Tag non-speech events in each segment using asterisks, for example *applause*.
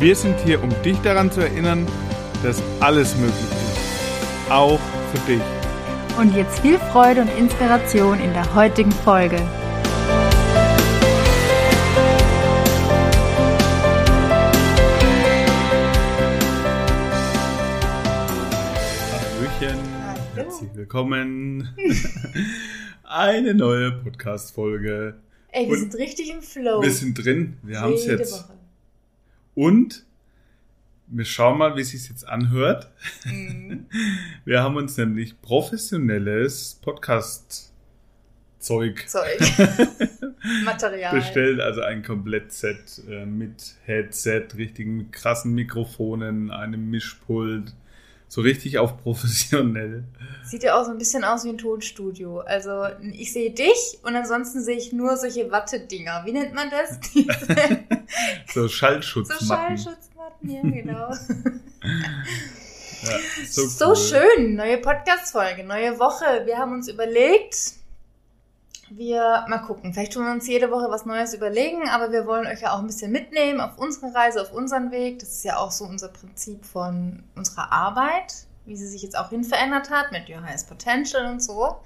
Wir sind hier, um dich daran zu erinnern, dass alles möglich ist. Auch für dich. Und jetzt viel Freude und Inspiration in der heutigen Folge. Hallöchen, herzlich willkommen. *laughs* Eine neue Podcast-Folge. Ey, wir Und sind richtig im Flow. Wir sind drin, wir haben es jetzt. Woche. Und wir schauen mal, wie es sich jetzt anhört. Mhm. *laughs* Wir haben uns nämlich professionelles Podcast-Zeug Zeug. *laughs* Material. bestellt, also ein Komplettset äh, mit Headset, richtigen krassen Mikrofonen, einem Mischpult, so richtig auf professionell. Sieht ja auch so ein bisschen aus wie ein Tonstudio. Also ich sehe dich und ansonsten sehe ich nur solche Wattedinger. Wie nennt man das? So *laughs* so Schallschutzmatten. Schallschutzmatten, ja genau. *laughs* Ja, so So, cool. schön, neue Podcast-Folge, neue Woche. Wir haben uns überlegt, wir mal gucken. Vielleicht tun wir uns jede Woche was Neues überlegen, aber wir wollen euch ja auch ein bisschen mitnehmen auf unsere Reise, auf unseren Weg. Das ist ja auch so unser Prinzip von unserer Arbeit, wie sie sich jetzt auch hin verändert hat mit Your Highest Potential und so.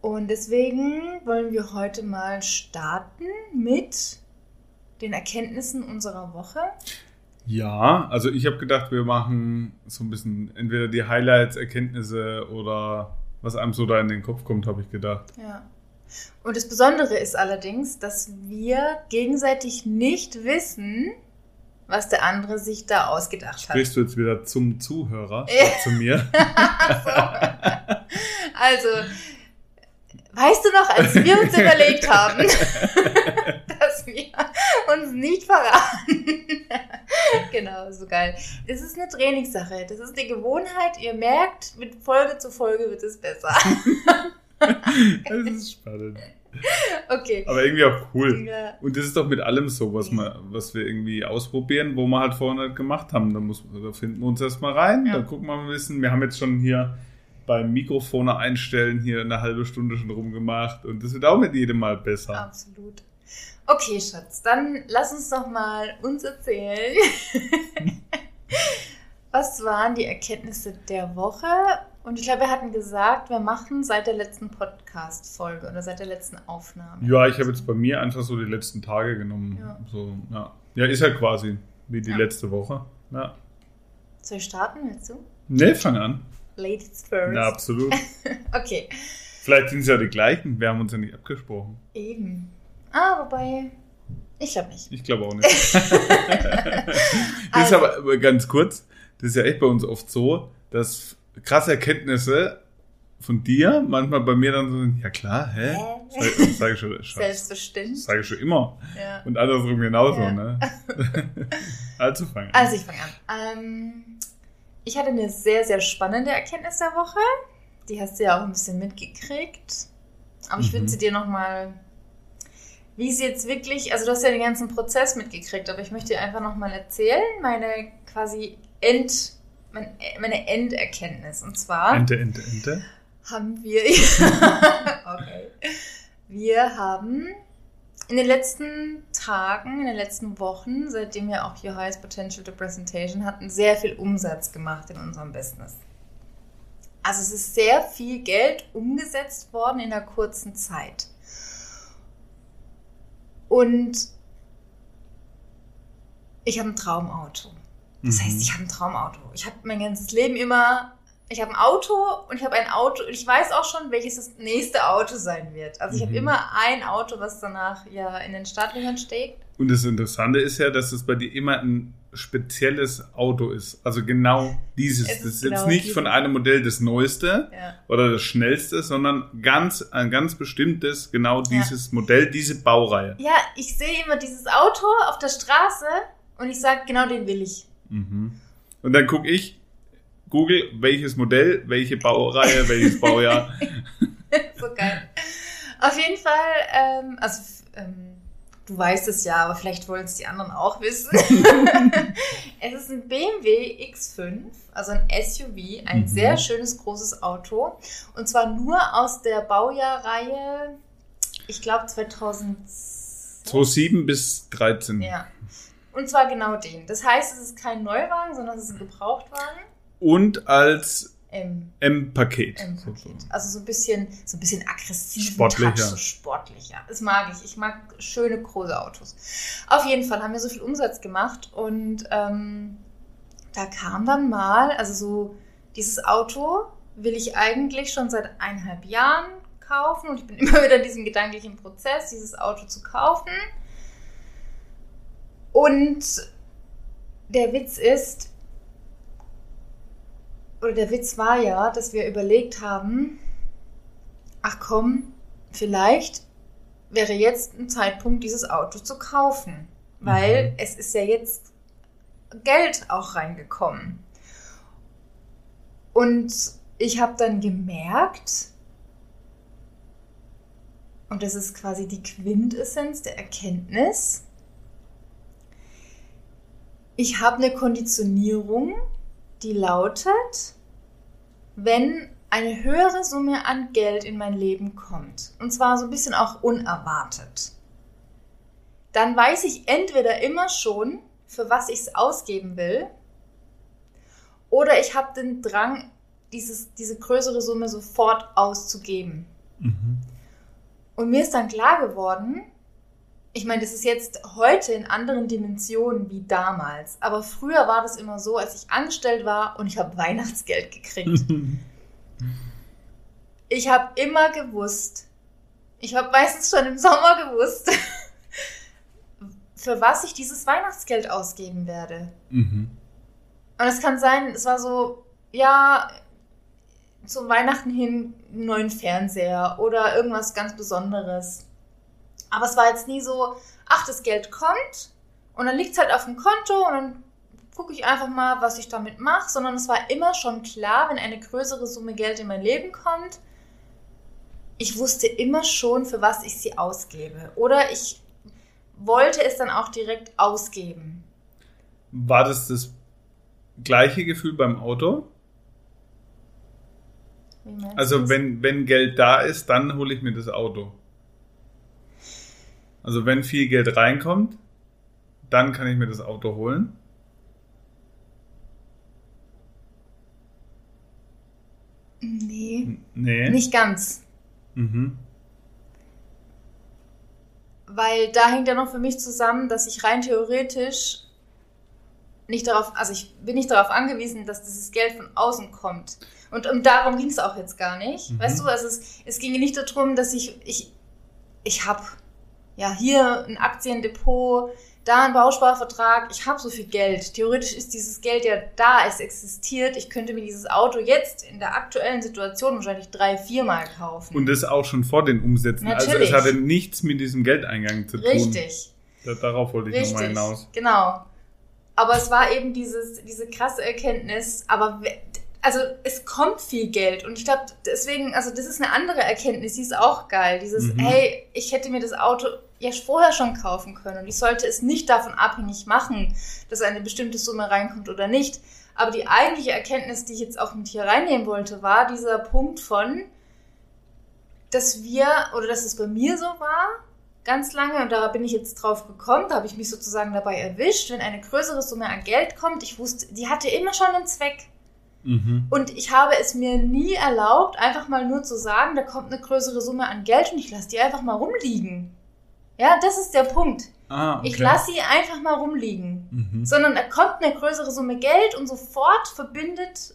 Und deswegen wollen wir heute mal starten mit den Erkenntnissen unserer Woche. Ja, also ich habe gedacht, wir machen so ein bisschen entweder die Highlights, Erkenntnisse oder was einem so da in den Kopf kommt, habe ich gedacht. Ja. Und das Besondere ist allerdings, dass wir gegenseitig nicht wissen, was der andere sich da ausgedacht hat. Sprichst du jetzt wieder zum Zuhörer, *laughs* zu mir? *laughs* Also, weißt du noch, als wir uns überlegt haben, *laughs* dass wir uns nicht verraten? genau, so geil. Das ist eine Trainingssache. Das ist eine Gewohnheit. Ihr merkt, mit Folge zu Folge wird es besser. *laughs* Das ist spannend. Okay. Aber irgendwie auch cool. Ja. Und das ist doch mit allem so, was, wir, was wir irgendwie ausprobieren, wo wir halt vorher nicht gemacht haben. Da, muss, da finden wir uns erstmal rein, Ja. da gucken wir mal ein bisschen. Wir haben jetzt schon hier beim Mikrofon einstellen hier eine halbe Stunde schon rumgemacht und das wird auch mit jedem Mal besser. Absolut. Okay, Schatz, dann lass uns doch mal uns erzählen. *laughs* Was waren die Erkenntnisse der Woche? Und ich glaube, wir hatten gesagt, wir machen seit der letzten Podcast-Folge oder seit der letzten Aufnahme. Ja, ich habe jetzt bei mir einfach so die letzten Tage genommen. Ja. So, ja. ja, ist ja quasi wie die Ja. letzte Woche. Ja. Soll ich starten? Willst du? Ne, fang an. Ladies first. Ja, absolut. *laughs* Okay, Vielleicht sind es ja die gleichen. Wir haben uns ja nicht abgesprochen. eben. Ah, wobei, ich glaube nicht. Ich glaube auch nicht. *laughs* *laughs* das ist Also- aber aber ganz kurz. Das ist ja echt bei uns oft so, dass krasse Erkenntnisse von dir manchmal bei mir dann so ja klar, hä? Hä? Sag, ich schon. *laughs* Selbstbestimmt. Sage ich schon immer. Ja. Und andersrum genauso, Ja. ne? *laughs* also fang an. Also ich fange an. Ähm, ich hatte eine sehr, sehr spannende Erkenntnis der Woche. Die hast du ja auch ein bisschen mitgekriegt. Aber ich würde Mhm. sie dir nochmal, wie sie jetzt wirklich, also du hast ja den ganzen Prozess mitgekriegt, aber ich möchte dir einfach nochmal erzählen, meine quasi End, mein, meine Enderkenntnis. Und zwar Ente, Ente, Ente. haben wir, *laughs* okay, wir haben in den letzten Tagen, in den letzten Wochen, seitdem wir auch hier Highest Potential to Presentation hatten, sehr viel Umsatz gemacht in unserem Business. Also es ist sehr viel Geld umgesetzt worden in einer kurzen Zeit. Und ich habe ein Traumauto. Das heißt, Mhm. ich habe ein Traumauto. Ich habe mein ganzes Leben immer, ich habe ein Auto und ich habe ein Auto und ich weiß auch schon, welches das nächste Auto sein wird. Also ich habe Mhm. immer ein Auto, was danach ja in den Startlöchern steckt. Und das Interessante ist ja, dass es bei dir immer ein spezielles Auto ist. Also genau dieses. Es ist Das ist genau jetzt nicht dieses. von einem Modell das Neueste Ja. oder das Schnellste, sondern ganz, ein ganz bestimmtes, genau dieses Modell, diese Baureihe. ja, ich sehe immer dieses Auto auf der Straße und ich sage, genau den will ich. Mhm. Und dann gucke ich, Google, welches Modell, welche Baureihe, welches Baujahr. *laughs* so geil. Auf jeden Fall, ähm, also ähm, du weißt es ja, aber vielleicht wollen es die anderen auch wissen. *laughs* es ist ein BMW X5, also ein SUV, ein mhm. sehr schönes großes Auto. Und zwar nur aus der Baujahrreihe, ich glaube 2000. 2007 bis 13. Ja. Und zwar genau den. Das heißt, es ist kein Neuwagen, sondern es ist ein Gebrauchtwagen. Und als M-Paket. M-Paket. Also so ein bisschen, so ein bisschen aggressiv, sportlicher. so sportlicher. Das mag ich. Ich mag schöne große Autos. Auf jeden Fall haben wir so viel Umsatz gemacht und ähm, da kam dann mal, also so dieses Auto will ich eigentlich schon seit eineinhalb Jahren kaufen und ich bin *laughs* immer wieder in diesem gedanklichen Prozess, dieses Auto zu kaufen. Und der Witz ist, oder der Witz war ja, dass wir überlegt haben, ach komm, vielleicht wäre jetzt ein Zeitpunkt, dieses Auto zu kaufen. Weil mhm. es ist ja jetzt Geld auch reingekommen. Und ich habe dann gemerkt, und das ist quasi die Quintessenz der Erkenntnis, ich habe eine Konditionierung, die lautet, wenn eine höhere Summe an Geld in mein Leben kommt, und zwar so ein bisschen auch unerwartet, dann weiß ich entweder immer schon, für was ich es ausgeben will, oder ich habe den Drang, dieses, diese größere Summe sofort auszugeben. Mhm. Und mir ist dann klar geworden, ich meine, das ist jetzt heute in anderen Dimensionen wie damals. Aber früher war das immer so, als ich angestellt war und ich habe *laughs* Weihnachtsgeld gekriegt. ich habe immer gewusst, ich habe meistens schon im Sommer gewusst, *laughs* für was ich dieses Weihnachtsgeld ausgeben werde. Mhm. Und es kann sein, es war so, ja, zum Weihnachten hin einen neuen Fernseher oder irgendwas ganz Besonderes. Aber es war jetzt nie so, ach, das Geld kommt und dann liegt es halt auf dem Konto und dann gucke ich einfach mal, was ich damit mache, sondern es war immer schon klar, wenn eine größere Summe Geld in mein Leben kommt, ich wusste immer schon, für was ich sie ausgebe. Oder ich wollte es dann auch direkt ausgeben. War das das gleiche Gefühl beim Auto? also wenn, wenn Geld da ist, dann hole ich mir das Auto. Also wenn viel Geld reinkommt, dann kann ich mir das Auto holen. Nee. Nee. Nicht ganz. Mhm. Weil da hängt ja noch für mich zusammen, dass ich rein theoretisch nicht darauf, also ich bin nicht darauf angewiesen, dass dieses Geld von außen kommt. Und um darum ging es auch jetzt gar nicht. Mhm. Weißt du, also es, es ging nicht darum, dass ich, ich, ich habe ja, hier ein Aktiendepot, da ein Bausparvertrag, ich habe so viel Geld. Theoretisch ist dieses Geld ja da, es existiert. Ich könnte mir dieses Auto jetzt in der aktuellen Situation wahrscheinlich drei, viermal kaufen. Und das auch schon vor den Umsätzen. Natürlich. Also es hatte nichts mit diesem Geldeingang zu tun. Richtig. Darauf wollte ich nochmal hinaus. Genau. Aber es war eben dieses, diese krasse Erkenntnis, aber also es kommt viel Geld und ich glaube deswegen, also das ist eine andere Erkenntnis, die ist auch geil. Dieses, mhm. hey, ich hätte mir das Auto ja vorher schon kaufen können und ich sollte es nicht davon abhängig machen, dass eine bestimmte Summe reinkommt oder nicht. Aber die eigentliche Erkenntnis, die ich jetzt auch mit hier reinnehmen wollte, war dieser Punkt von, dass wir, oder dass es bei mir so war, ganz lange, und da bin ich jetzt drauf gekommen, da habe ich mich sozusagen dabei erwischt, wenn eine größere Summe an Geld kommt, ich wusste, die hatte immer schon einen Zweck. Mhm. Und ich habe es mir nie erlaubt, einfach mal nur zu sagen, da kommt eine größere Summe an Geld und ich lasse die einfach mal rumliegen. Ja, das ist der Punkt. Ah, okay. Ich lasse sie einfach mal rumliegen. Mhm. Sondern da kommt eine größere Summe Geld und sofort verbindet,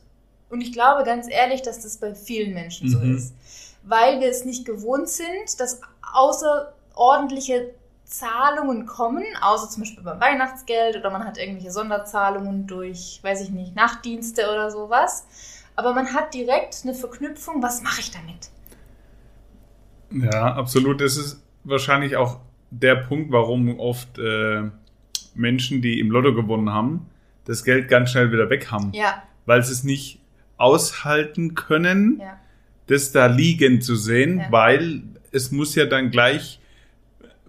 und ich glaube ganz ehrlich, dass das bei vielen Menschen mhm. so ist, weil wir es nicht gewohnt sind, dass außerordentliche Zahlungen kommen, außer zum Beispiel beim Weihnachtsgeld oder man hat irgendwelche Sonderzahlungen durch, weiß ich nicht, Nachtdienste oder sowas. Aber man hat direkt eine Verknüpfung, was mache ich damit? Ja, absolut. Das ist wahrscheinlich auch der Punkt, warum oft äh, Menschen, die im Lotto gewonnen haben, das Geld ganz schnell wieder weg haben. Ja, Weil sie es nicht aushalten können, ja, das da liegen zu sehen, Ja. weil es muss ja dann gleich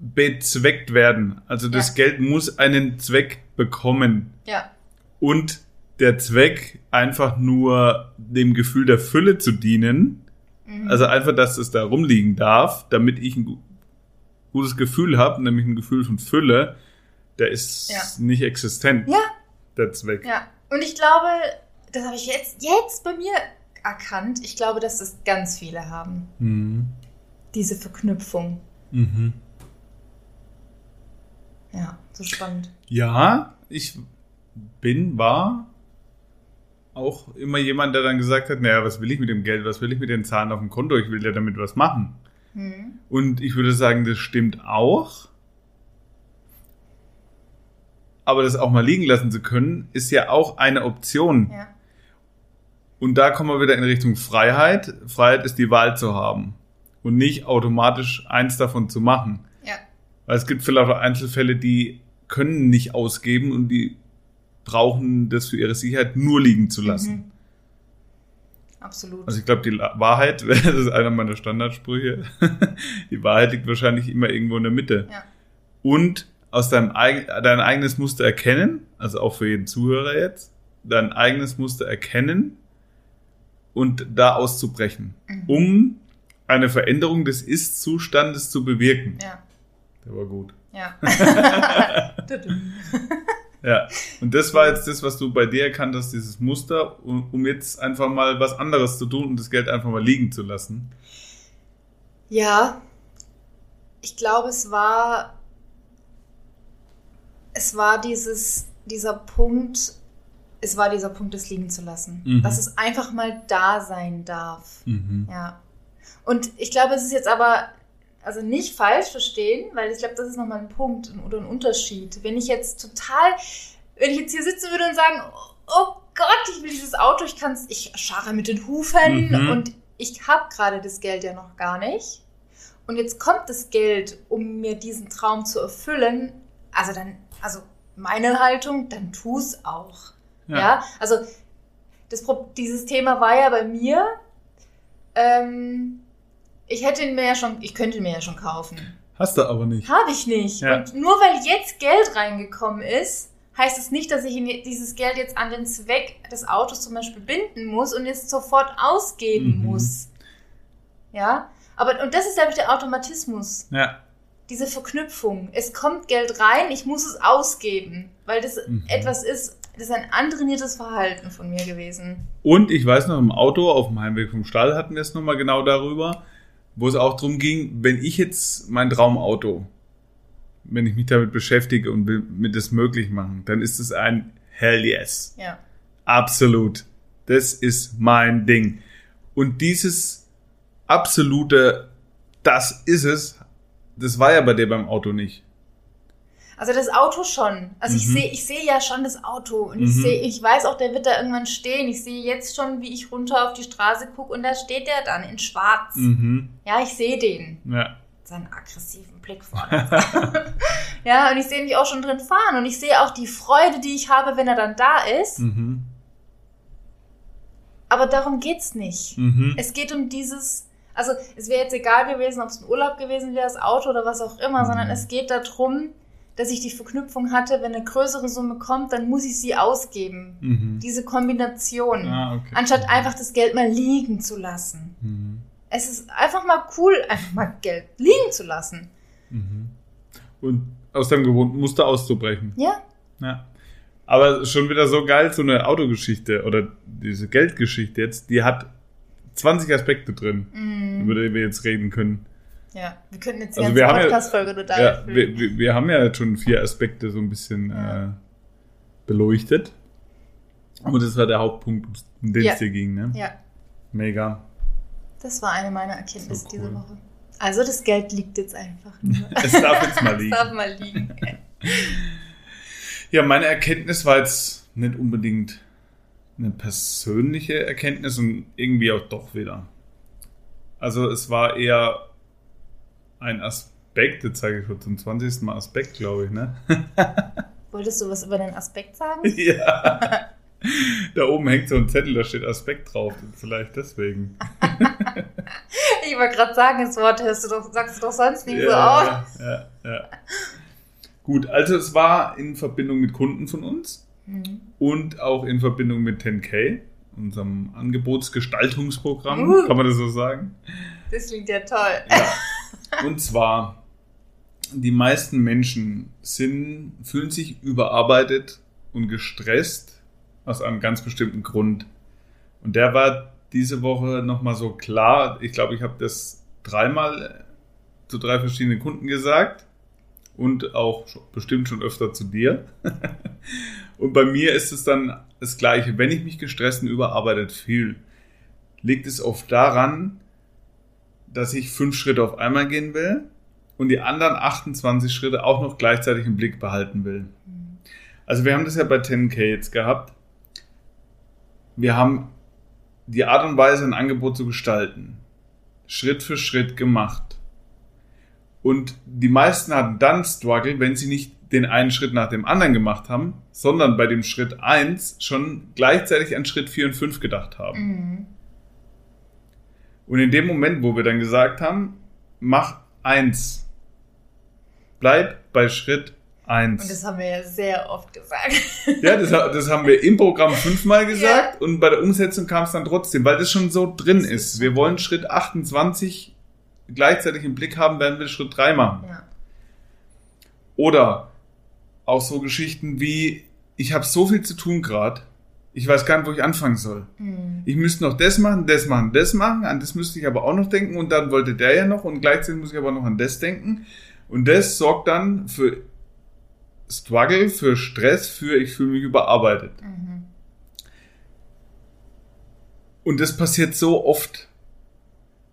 bezweckt werden. Also das Ja. Geld muss einen Zweck bekommen. ja, Und der Zweck einfach nur dem Gefühl der Fülle zu dienen, Mhm. also einfach, dass es da rumliegen darf, damit ich ein gu- gutes Gefühl habe, nämlich ein Gefühl von Fülle, der ist Ja. nicht existent, ja, der Zweck. ja. Und ich glaube, das habe ich jetzt, jetzt bei mir erkannt. Ich glaube, dass das ganz viele haben. Mhm. Diese Verknüpfung. Mhm. Ja, so spannend. Ja, ich bin, war auch immer jemand, der dann gesagt hat, naja, was will ich mit dem Geld, was will ich mit den Zahlen auf dem Konto, ich will ja damit was machen. Hm. Und ich würde sagen, das stimmt auch. Aber das auch mal liegen lassen zu können, ist ja auch eine Option. Ja, Und da kommen wir wieder in Richtung Freiheit. Freiheit ist die Wahl zu haben und nicht automatisch eins davon zu machen. Weil es gibt vielleicht auch Einzelfälle, die können nicht ausgeben und die brauchen das für ihre Sicherheit nur liegen zu lassen. Mhm. absolut. Also ich glaube, die Wahrheit, *laughs* das ist einer meiner Standardsprüche, *laughs* die Wahrheit liegt wahrscheinlich immer irgendwo in der Mitte. ja, Und aus deinem eigen, dein eigenes Muster erkennen, also auch für jeden Zuhörer jetzt, dein eigenes Muster erkennen und da auszubrechen, Mhm. um eine Veränderung des Ist-Zustandes zu bewirken. ja, Der war gut. ja. *laughs* Ja, und das war jetzt das, was du bei dir erkannt hast, dieses Muster, um, um jetzt einfach mal was anderes zu tun und das Geld einfach mal liegen zu lassen. Ja, ich glaube, es war, es war dieses, dieser Punkt, es war dieser Punkt, es liegen zu lassen. Mhm. Dass es einfach mal da sein darf. Mhm. Ja. Und ich glaube, es ist jetzt aber, also nicht falsch verstehen, weil ich glaube, das ist nochmal ein Punkt oder ein Unterschied. Wenn ich jetzt total, wenn ich jetzt hier sitzen würde und sagen, oh Gott, ich will dieses Auto, ich kann es, ich scharre mit den Hufen Mhm. und ich habe gerade das Geld ja noch gar nicht. Und jetzt kommt das Geld, um mir diesen Traum zu erfüllen. Also dann, also meine Haltung, dann tu es auch. Ja. also das, dieses Thema war ja bei mir. Ähm, ich hätte ihn mir ja schon, ich könnte ihn mir ja schon kaufen. Hast du aber nicht. Habe ich nicht. Ja. Und nur weil jetzt Geld reingekommen ist, heißt es nicht, dass ich ihn- dieses Geld jetzt an den Zweck des Autos zum Beispiel binden muss und es sofort ausgeben Mhm. muss. Ja, aber und das ist, glaube ich, der Automatismus Ja. diese Verknüpfung. Es kommt Geld rein, ich muss es ausgeben, weil das Mhm. etwas ist, das ist ein antrainiertes Verhalten von mir gewesen. Und ich weiß noch, im Auto auf dem Heimweg vom Stall hatten wir es nochmal genau darüber, wo es auch darum ging, wenn ich jetzt mein Traumauto, wenn ich mich damit beschäftige und will mir das möglich machen, dann ist es ein Hell yes. Ja. Absolut. Das ist mein Ding. Und dieses absolute, das ist es, das war ja bei dir beim Auto nicht. Also das Auto schon. Also ich Mhm. sehe, ich sehe ja schon das Auto und ich Mhm. sehe, ich weiß auch, der wird da irgendwann stehen. Ich sehe jetzt schon, wie ich runter auf die Straße gucke und da steht der dann in Schwarz. Mhm. Ja, ich sehe den. Ja. Seinen aggressiven Blick vorne. *laughs* ja, und ich sehe mich auch schon drin fahren und ich sehe auch die Freude, die ich habe, wenn er dann da ist. Mhm. Aber darum geht's nicht. Mhm. Es geht um dieses, also es wäre jetzt egal gewesen, ob es ein Urlaub gewesen wäre, das Auto oder was auch immer, Mhm. sondern es geht darum, dass ich die Verknüpfung hatte, wenn eine größere Summe kommt, dann muss ich sie ausgeben. Mhm. Diese Kombination. Ah, okay. Anstatt einfach das Geld mal liegen zu lassen. Mhm. Es ist einfach mal cool, einfach mal Geld liegen zu lassen. Mhm. Und aus deinem gewohnten Muster auszubrechen. Ja, Ja. Aber schon wieder so geil, so eine Autogeschichte oder diese Geldgeschichte jetzt, die hat 20 Aspekte drin, Mhm. über die wir jetzt reden können. Ja. Wir könnten jetzt die Also ganze ja- Podcast-Folge total Ja, füllen. wir, wir, wir haben ja jetzt schon vier Aspekte so ein bisschen Ja. äh, beleuchtet. Aber das war der Hauptpunkt, um den Ja. es dir ging, ne? Ja, Mega. das war eine meiner Erkenntnisse So cool. diese Woche. Also das Geld liegt jetzt einfach nur. *laughs* Es darf jetzt mal *laughs* Es liegen. darf mal liegen. Ja, meine Erkenntnis war jetzt nicht unbedingt eine persönliche Erkenntnis und irgendwie auch doch wieder. Also es war eher ein Aspekt, jetzt zeige ich schon zum 20. Mal Aspekt, glaube ich, ne? *laughs* Wolltest du was über den Aspekt sagen? *laughs* Ja. Da oben hängt so ein Zettel, da steht Aspekt drauf. Vielleicht deswegen. *laughs* ich wollte gerade sagen, das Wort hörst du doch, sagst du doch sonst nie ja, so aus. Ja, ja. Gut, also es war in Verbindung mit Kunden von uns mhm. und auch in Verbindung mit 10K, unserem Angebotsgestaltungsprogramm, uh. kann man das so sagen? Das klingt ja toll. Ja. Und zwar, die meisten Menschen sind, fühlen sich überarbeitet und gestresst aus einem ganz bestimmten Grund. Und der war diese Woche nochmal so klar. Ich glaube, ich habe das dreimal zu drei verschiedenen Kunden gesagt und auch bestimmt schon öfter zu dir. *laughs* und bei mir ist es dann das Gleiche. Wenn ich mich gestresst und überarbeitet fühle, liegt es oft daran, dass ich fünf Schritte auf einmal gehen will und die anderen 28 Schritte auch noch gleichzeitig im Blick behalten will. Also wir haben das ja bei 10K jetzt gehabt wir haben die Art und Weise, ein Angebot zu gestalten, Schritt für Schritt gemacht. Und die meisten hatten dann Struggle, wenn sie nicht den einen Schritt nach dem anderen gemacht haben, sondern bei dem Schritt 1 schon gleichzeitig an Schritt 4 und 5 gedacht haben. Mhm. Und in dem Moment, wo wir dann gesagt haben, mach 1, bleib bei Schritt eins. Und das haben wir ja sehr oft gesagt. *laughs* Ja, das, das haben wir im Programm fünfmal gesagt ja. und bei der Umsetzung kam es dann trotzdem, weil das schon so drin ist. ist. Wir wollen Schritt 28 gleichzeitig im Blick haben, werden wir Schritt 3 machen. Ja. Oder auch so Geschichten wie, ich habe so viel zu tun gerade, ich weiß gar nicht, wo ich anfangen soll. Mhm. Ich müsste noch das machen, das machen, das machen, an das müsste ich aber auch noch denken und dann wollte der ja noch und gleichzeitig muss ich aber noch an das denken. Und das sorgt dann für Struggle, für Stress, für ich fühle mich überarbeitet. Mhm. Und das passiert so oft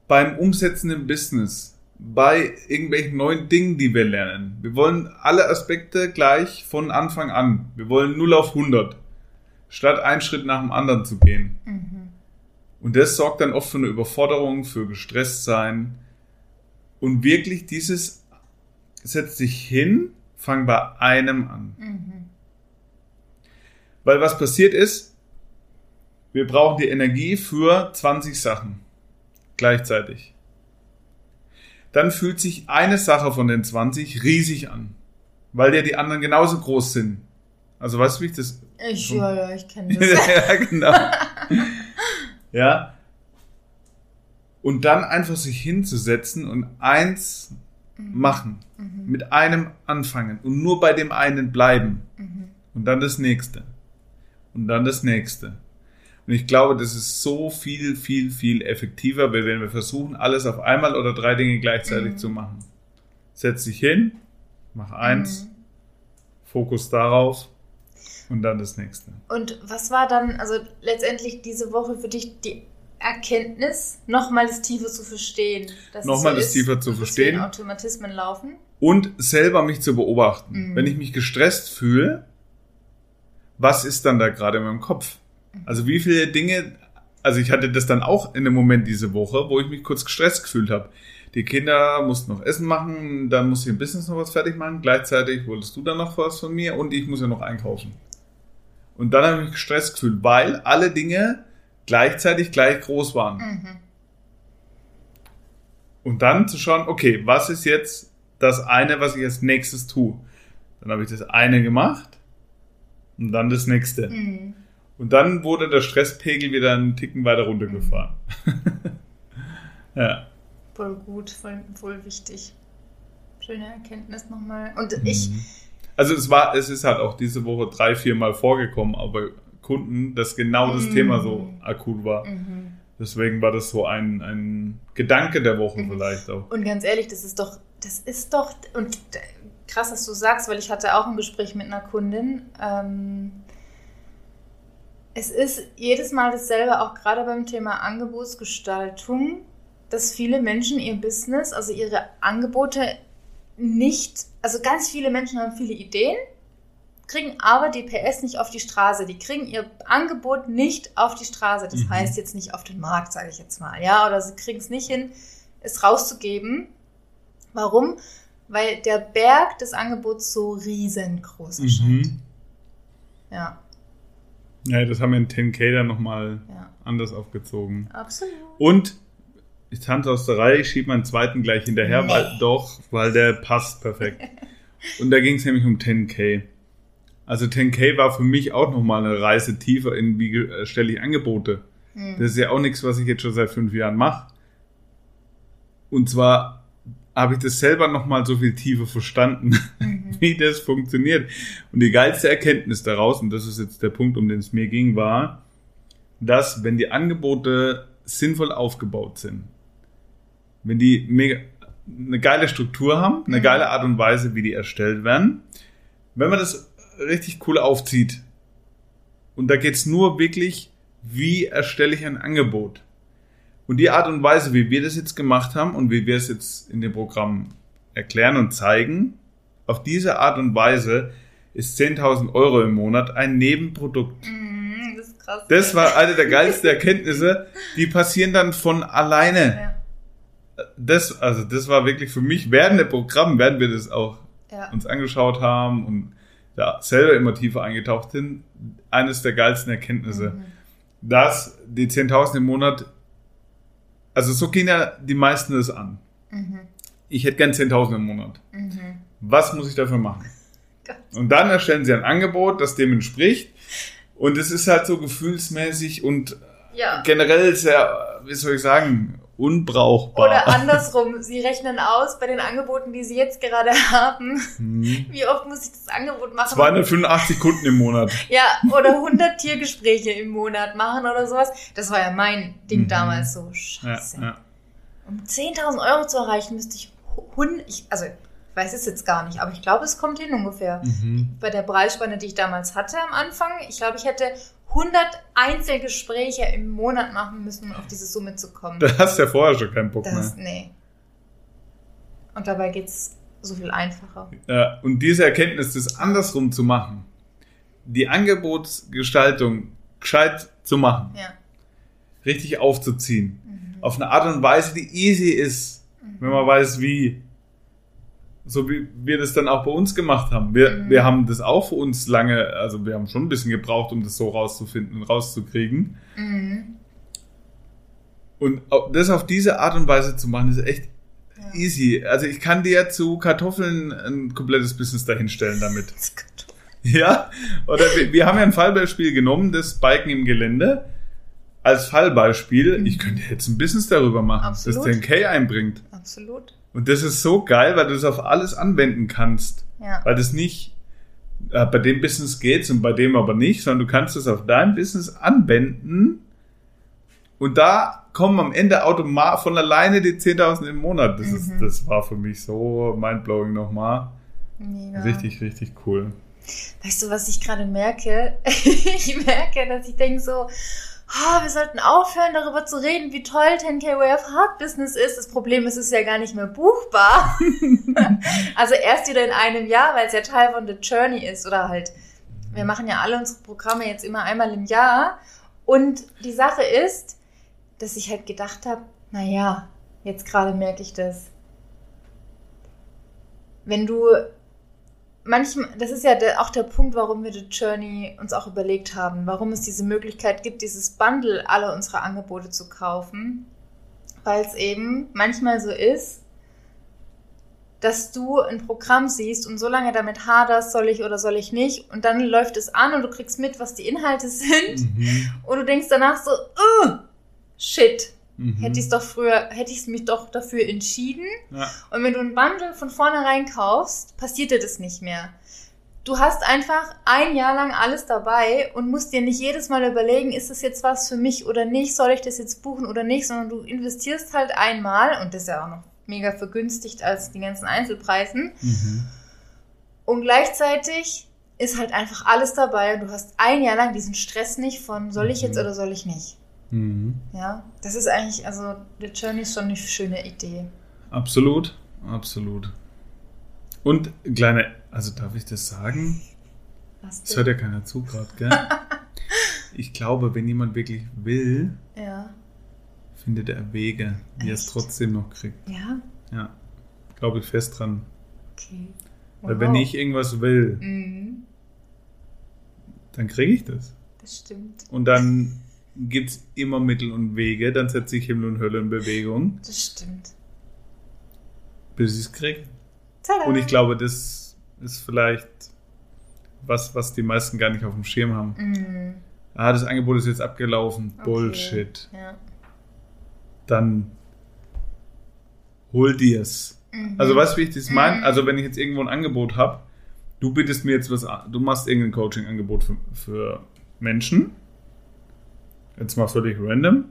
beim Umsetzen im Business, bei irgendwelchen neuen Dingen, die wir lernen. Wir wollen alle Aspekte gleich von Anfang an. Wir wollen 0 auf 100, statt einen Schritt nach dem anderen zu gehen. Mhm. Und das sorgt dann oft für eine Überforderung, für gestresst sein. Und wirklich dieses setzt sich hin fang bei einem an. Mhm. Weil was passiert ist, wir brauchen die Energie für 20 Sachen gleichzeitig. Dann fühlt sich eine Sache von den 20 riesig an, weil ja die anderen genauso groß sind. Also weißt du, wie ich das... Ich, ja, ja, ich kenne *laughs* das. ja, genau. *laughs* ja. Und dann einfach sich hinzusetzen und eins mhm. machen. Mhm. Mit einem anfangen und nur bei dem einen bleiben. Mhm. Und dann das nächste. Und dann das nächste. Und ich glaube, das ist so viel, viel, viel effektiver, wenn wir versuchen, alles auf einmal oder drei Dinge gleichzeitig mhm. zu machen. Setz dich hin, mach eins, mhm. Fokus darauf und dann das nächste. Und was war dann, also letztendlich diese Woche für dich die Erkenntnis, nochmal das tiefer zu verstehen. Nochmal so das tiefer zu verstehen. Automatismen laufen. Und selber mich zu beobachten. Mhm. Wenn ich mich gestresst fühle, was ist dann da gerade in meinem Kopf? Also wie viele Dinge, also ich hatte das dann auch in dem Moment diese Woche, wo ich mich kurz gestresst gefühlt habe. Die Kinder mussten noch Essen machen, dann musste ich im Business noch was fertig machen, gleichzeitig wolltest du dann noch was von mir und ich muss ja noch einkaufen. Und dann habe ich mich gestresst gefühlt, weil alle Dinge gleichzeitig gleich groß waren. Mhm. Und dann zu schauen, okay, was ist jetzt das eine, was ich als nächstes tue? Dann habe ich das eine gemacht und dann das nächste. Mhm. Und dann wurde der Stresspegel wieder einen Ticken weiter runtergefahren. Mhm. *laughs* ja. Voll gut, voll, voll wichtig. Schöne Erkenntnis nochmal. Und ich. Also es war, es ist halt auch diese Woche drei, vier Mal vorgekommen, aber Kunden, dass genau das mhm. Thema so akut war. Mhm. Deswegen war das so ein, ein Gedanke der Woche mhm. vielleicht auch. Und ganz ehrlich, das ist doch, das ist doch, und krass, dass du sagst, weil ich hatte auch ein Gespräch mit einer Kundin. Ähm, es ist jedes Mal dasselbe, auch gerade beim Thema Angebotsgestaltung, dass viele Menschen ihr Business, also ihre Angebote nicht, also ganz viele Menschen haben viele Ideen, kriegen aber die PS nicht auf die Straße. Die kriegen ihr Angebot nicht auf die Straße. Das mhm. heißt jetzt nicht auf den Markt, sage ich jetzt mal. Ja, oder sie kriegen es nicht hin, es rauszugeben. Warum? weil der Berg des Angebots so riesengroß erscheint. Mhm. Ja, Ja, das haben wir in 10K dann nochmal ja, anders aufgezogen. absolut. Und die Tante aus der Reihe schiebt meinen zweiten gleich hinterher, Nee. weil doch, weil der passt perfekt. *laughs* Und da ging es nämlich um 10K. Also 10K war für mich auch nochmal eine Reise tiefer in, wie äh, stelle ich Angebote. Hm. Das ist ja auch nichts, was ich jetzt schon seit fünf Jahren mache. Und zwar habe ich das selber nochmal so viel tiefer verstanden, Mhm. *laughs* wie das funktioniert. Und die geilste Erkenntnis daraus, und das ist jetzt der Punkt, um den es mir ging, war, dass wenn die Angebote sinnvoll aufgebaut sind, wenn die mega, eine geile Struktur haben, eine Mhm. geile Art und Weise, wie die erstellt werden, wenn man das richtig cool aufzieht, und da geht's nur wirklich, wie erstelle ich ein Angebot? Und die Art und Weise, wie wir das jetzt gemacht haben und wie wir es jetzt in dem Programm erklären und zeigen, auf diese Art und Weise ist 10.000 Euro im Monat ein Nebenprodukt. Mhm, das ist krass. Das war eine der *laughs* geilsten Erkenntnisse, die passieren dann von alleine. Ja, Das, also das war wirklich für mich während dem Programm, während wir das auch ja. uns angeschaut haben und ja, selber immer tiefer eingetaucht sind, eines der geilsten Erkenntnisse, Mhm. dass die 10.000 im Monat, also so gehen ja die meisten das an. Mhm. Ich hätte gern 10.000 im Monat. Mhm. Was muss ich dafür machen? *laughs* Und dann erstellen sie ein Angebot, das dem entspricht. Und es ist halt so gefühlsmäßig und Ja. generell sehr, wie soll ich sagen, unbrauchbar. Oder andersrum, Sie rechnen aus bei den Angeboten, die Sie jetzt gerade haben, Hm. wie oft muss ich das Angebot machen? 285 Kunden im Monat. Ja, oder 100 Tiergespräche im Monat machen oder sowas. Das war ja mein Ding Mhm. damals so. Ja, Scheiße. ja. Um 10.000 Euro zu erreichen, müsste ich, hun ich also ich weiß es jetzt gar nicht, aber ich glaube, es kommt hin ungefähr. Mhm. Bei der Preisspanne, die ich damals hatte am Anfang, ich glaube, ich hätte 100 Einzelgespräche im Monat machen müssen, um auf diese Summe zu kommen. Da hast du ja vorher schon keinen Bock Das, mehr. nee. Und dabei geht's so viel einfacher. Ja, und diese Erkenntnis, das andersrum zu machen, die Angebotsgestaltung gescheit zu machen, Ja. richtig aufzuziehen, Mhm. auf eine Art und Weise, die easy ist, wenn man weiß, wie. So wie wir das dann auch bei uns gemacht haben. Wir, Mhm. wir haben das auch für uns lange, also wir haben schon ein bisschen gebraucht, um das so rauszufinden und rauszukriegen. Mhm. Und das auf diese Art und Weise zu machen, ist echt Ja. easy. Also ich kann dir zu Kartoffeln ein komplettes Business dahinstellen damit. *laughs* Das ist gut. Ja, oder wir, wir haben ja ein Fallbeispiel genommen, das Biken im Gelände. Als Fallbeispiel, ich könnte jetzt ein Business darüber machen, Absolut. das 10k einbringt. Absolut. Und das ist so geil, weil du das auf alles anwenden kannst. Ja. Weil das nicht, äh, bei dem Business geht's und bei dem aber nicht, sondern du kannst es auf dein Business anwenden. Und da kommen am Ende automatisch von alleine die 10.000 im Monat. Das, ist, Mhm. das war für mich so mindblowing nochmal. Mega. Richtig, richtig cool. Weißt du, was ich gerade merke? *laughs* ich merke, dass ich denke so, ah, wir sollten aufhören, darüber zu reden, wie toll 10K Way of Heart Business ist. Das Problem ist, es ist ja gar nicht mehr buchbar. *laughs* also erst wieder in einem Jahr, weil es ja Teil von The Journey ist. Oder halt, wir machen ja alle unsere Programme jetzt immer einmal im Jahr. Und die Sache ist, dass ich halt gedacht habe, naja, jetzt gerade merke ich das. Wenn du manchmal, das ist ja der, auch der Punkt, warum wir The Journey uns auch überlegt haben, warum es diese Möglichkeit gibt, dieses Bundle aller unserer Angebote zu kaufen, weil es eben manchmal so ist, dass du ein Programm siehst und so lange damit haderst, soll ich oder soll ich nicht, und dann läuft es an und du kriegst mit, was die Inhalte *laughs* sind, Mhm. und du denkst danach so, uh, shit, Mhm. hätte ich es doch früher, hätte ich mich doch dafür entschieden, Ja. und wenn du ein Bundle von vornherein kaufst, passiert dir das nicht mehr. Du hast einfach ein Jahr lang alles dabei und musst dir nicht jedes Mal überlegen, ist das jetzt was für mich oder nicht, soll ich das jetzt buchen oder nicht, sondern du investierst halt einmal und das ist ja auch noch mega vergünstigt als die ganzen Einzelpreisen Mhm. und gleichzeitig ist halt einfach alles dabei und du hast ein Jahr lang diesen Stress nicht von soll ich jetzt Mhm. oder soll ich nicht. Mhm. Ja, das ist eigentlich, also The Journey ist schon eine schöne Idee. Absolut, absolut. Und kleine, also darf ich das sagen? Was Das hört ja keiner zu gerade, gell? *laughs* Ich glaube, wenn jemand wirklich will, Ja. findet er Wege, wie er es trotzdem noch kriegt. Ja, Ja, glaube ich fest dran. Okay. Weil wenn Wow. ich irgendwas will, Mhm, dann kriege ich das. das stimmt. Und dann gibt es immer Mittel und Wege, dann setze ich Himmel und Hölle in Bewegung, Das stimmt. bis ich es kriege. Und ich glaube, das ist vielleicht was, was die meisten gar nicht auf dem Schirm haben. Mhm, Ah, das Angebot ist jetzt abgelaufen. okay. Bullshit. Ja. Dann hol dir's. Mhm. Also weißt du, wie ich das meine? Mhm. Also wenn ich jetzt irgendwo ein Angebot habe, du bietest mir jetzt was an, du machst irgendein Coaching-Angebot für, für Menschen, jetzt mal völlig random,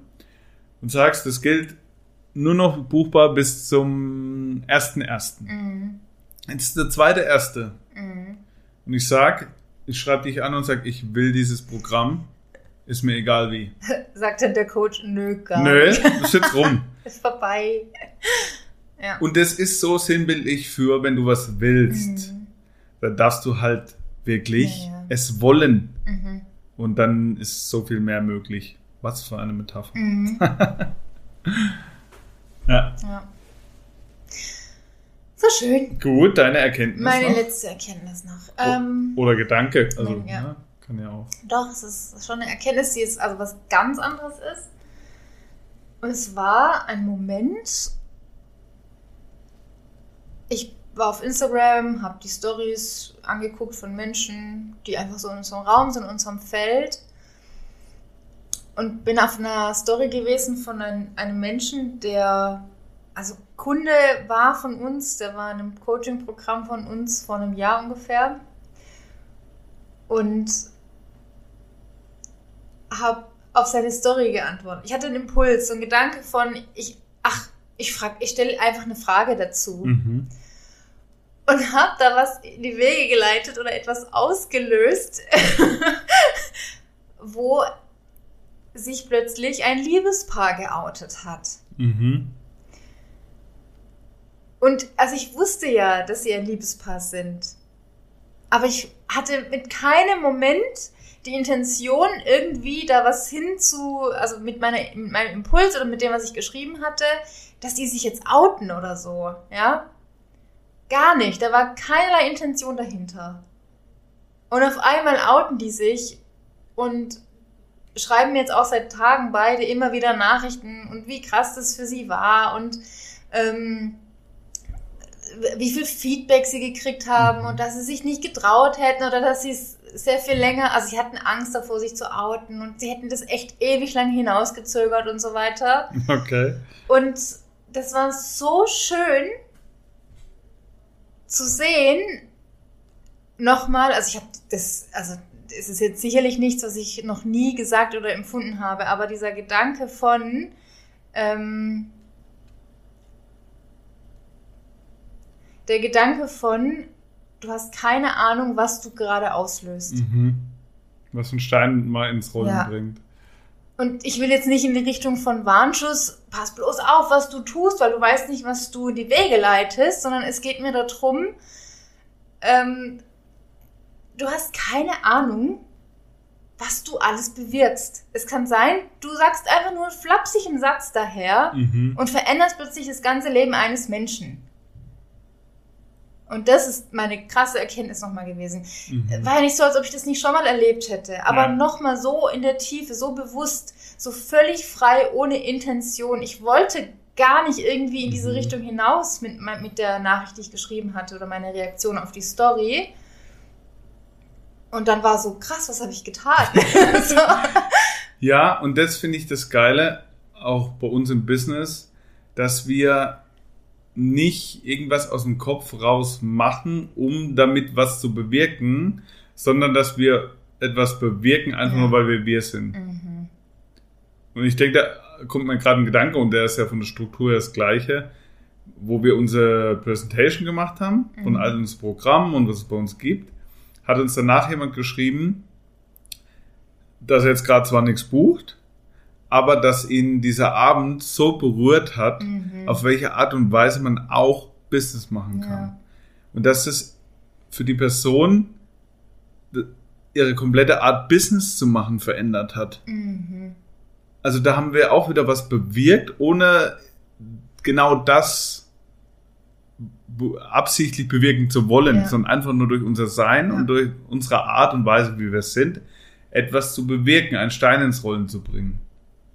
und sagst, das gilt nur noch buchbar bis zum 1.1. Mhm, Jetzt ist der zweite erste. mhm. Und ich sag, ich schreibe dich an und sag, ich will dieses Programm, ist mir egal wie. *laughs* Sagt dann der Coach, nö, gar Nö, nicht. das ist rum. *laughs* Ist vorbei. Ja. Und das ist so sinnbildlich für, wenn du was willst, Mhm, dann darfst du halt wirklich Ja, ja. es wollen. mhm, Und dann ist so viel mehr möglich. Was für eine Metapher. mhm. *laughs* Ja. Ja. So schön. Gut, deine Erkenntnis Meine noch? letzte Erkenntnis noch. Ähm, Oder Gedanke. Also, Ja. ja. kann ja auch. Doch, es ist schon eine Erkenntnis, die jetzt also was ganz anderes ist. Und es war ein Moment. Ich war auf Instagram, habe die Stories angeguckt von Menschen, die einfach so in unserem Raum sind, in unserem Feld. Und bin auf einer Story gewesen von einem, einem Menschen, der also Kunde war von uns, der war in einem Coaching-Programm von uns vor einem Jahr ungefähr. Und habe auf seine Story geantwortet. Ich hatte einen Impuls, so einen Gedanke von, ich, ach, ich ich stelle einfach eine Frage dazu Mhm. Und habe da was in die Wege geleitet oder etwas ausgelöst, *laughs* wo sich plötzlich ein Liebespaar geoutet hat. Mhm. Und also ich wusste ja, dass sie ein Liebespaar sind. Aber ich hatte mit keinem Moment die Intention, irgendwie da was hinzu, also mit, meiner, mit meinem Impuls oder mit dem, was ich geschrieben hatte, dass die sich jetzt outen oder so, ja? Gar nicht. Da war keinerlei Intention dahinter. Und auf einmal outen die sich und schreiben mir jetzt auch seit Tagen beide immer wieder Nachrichten und wie krass das für sie war und ähm, wie viel Feedback sie gekriegt haben und dass sie sich nicht getraut hätten oder dass sie es sehr viel länger, also sie hatten Angst davor, sich zu outen und sie hätten das echt ewig lang hinausgezögert und so weiter. *laughs* Okay. Und das war so schön zu sehen, nochmal, also ich habe das, also es ist jetzt sicherlich nichts, was ich noch nie gesagt oder empfunden habe, aber dieser Gedanke von, ähm, der Gedanke von, du hast keine Ahnung, was du gerade auslöst. Mhm. Was einen Stein mal ins Rollen Ja. bringt. Und ich will jetzt nicht in die Richtung von Warnschuss, pass bloß auf, was du tust, weil du weißt nicht, was du in die Wege leitest, sondern es geht mir darum, ähm, du hast keine Ahnung, was du alles bewirkst. Es kann sein, du sagst einfach nur einen flapsigen Satz daher Mhm. und veränderst plötzlich das ganze Leben eines Menschen. Und das ist meine krasse Erkenntnis nochmal gewesen. Mhm. War ja nicht so, als ob ich das nicht schon mal erlebt hätte, aber Ja. nochmal so in der Tiefe, so bewusst, so völlig frei, ohne Intention. Ich wollte gar nicht irgendwie in diese Mhm. Richtung hinaus mit, mit der Nachricht, die ich geschrieben hatte oder meine Reaktion auf die Story. Und dann war so, krass, was habe ich getan? *laughs* so. Ja, und das finde ich das Geile, auch bei uns im Business, dass wir nicht irgendwas aus dem Kopf raus machen, um damit was zu bewirken, sondern dass wir etwas bewirken, einfach Ja. nur weil wir wir sind. Mhm. Und ich denke, da kommt mir gerade ein Gedanke, und der ist ja von der Struktur her das gleiche, wo wir unsere Presentation gemacht haben, von Mhm. all unserem Programm und was es bei uns gibt, hat uns danach jemand geschrieben, dass er jetzt gerade zwar nichts bucht, aber dass ihn dieser Abend so berührt hat, Mhm. auf welche Art und Weise man auch Business machen kann. Ja. Und dass es für die Person ihre komplette Art Business zu machen verändert hat. Mhm. Also da haben wir auch wieder was bewirkt, ohne genau das absichtlich bewirken zu wollen, Ja. sondern einfach nur durch unser Sein Ja. und durch unsere Art und Weise, wie wir sind, etwas zu bewirken, einen Stein ins Rollen zu bringen.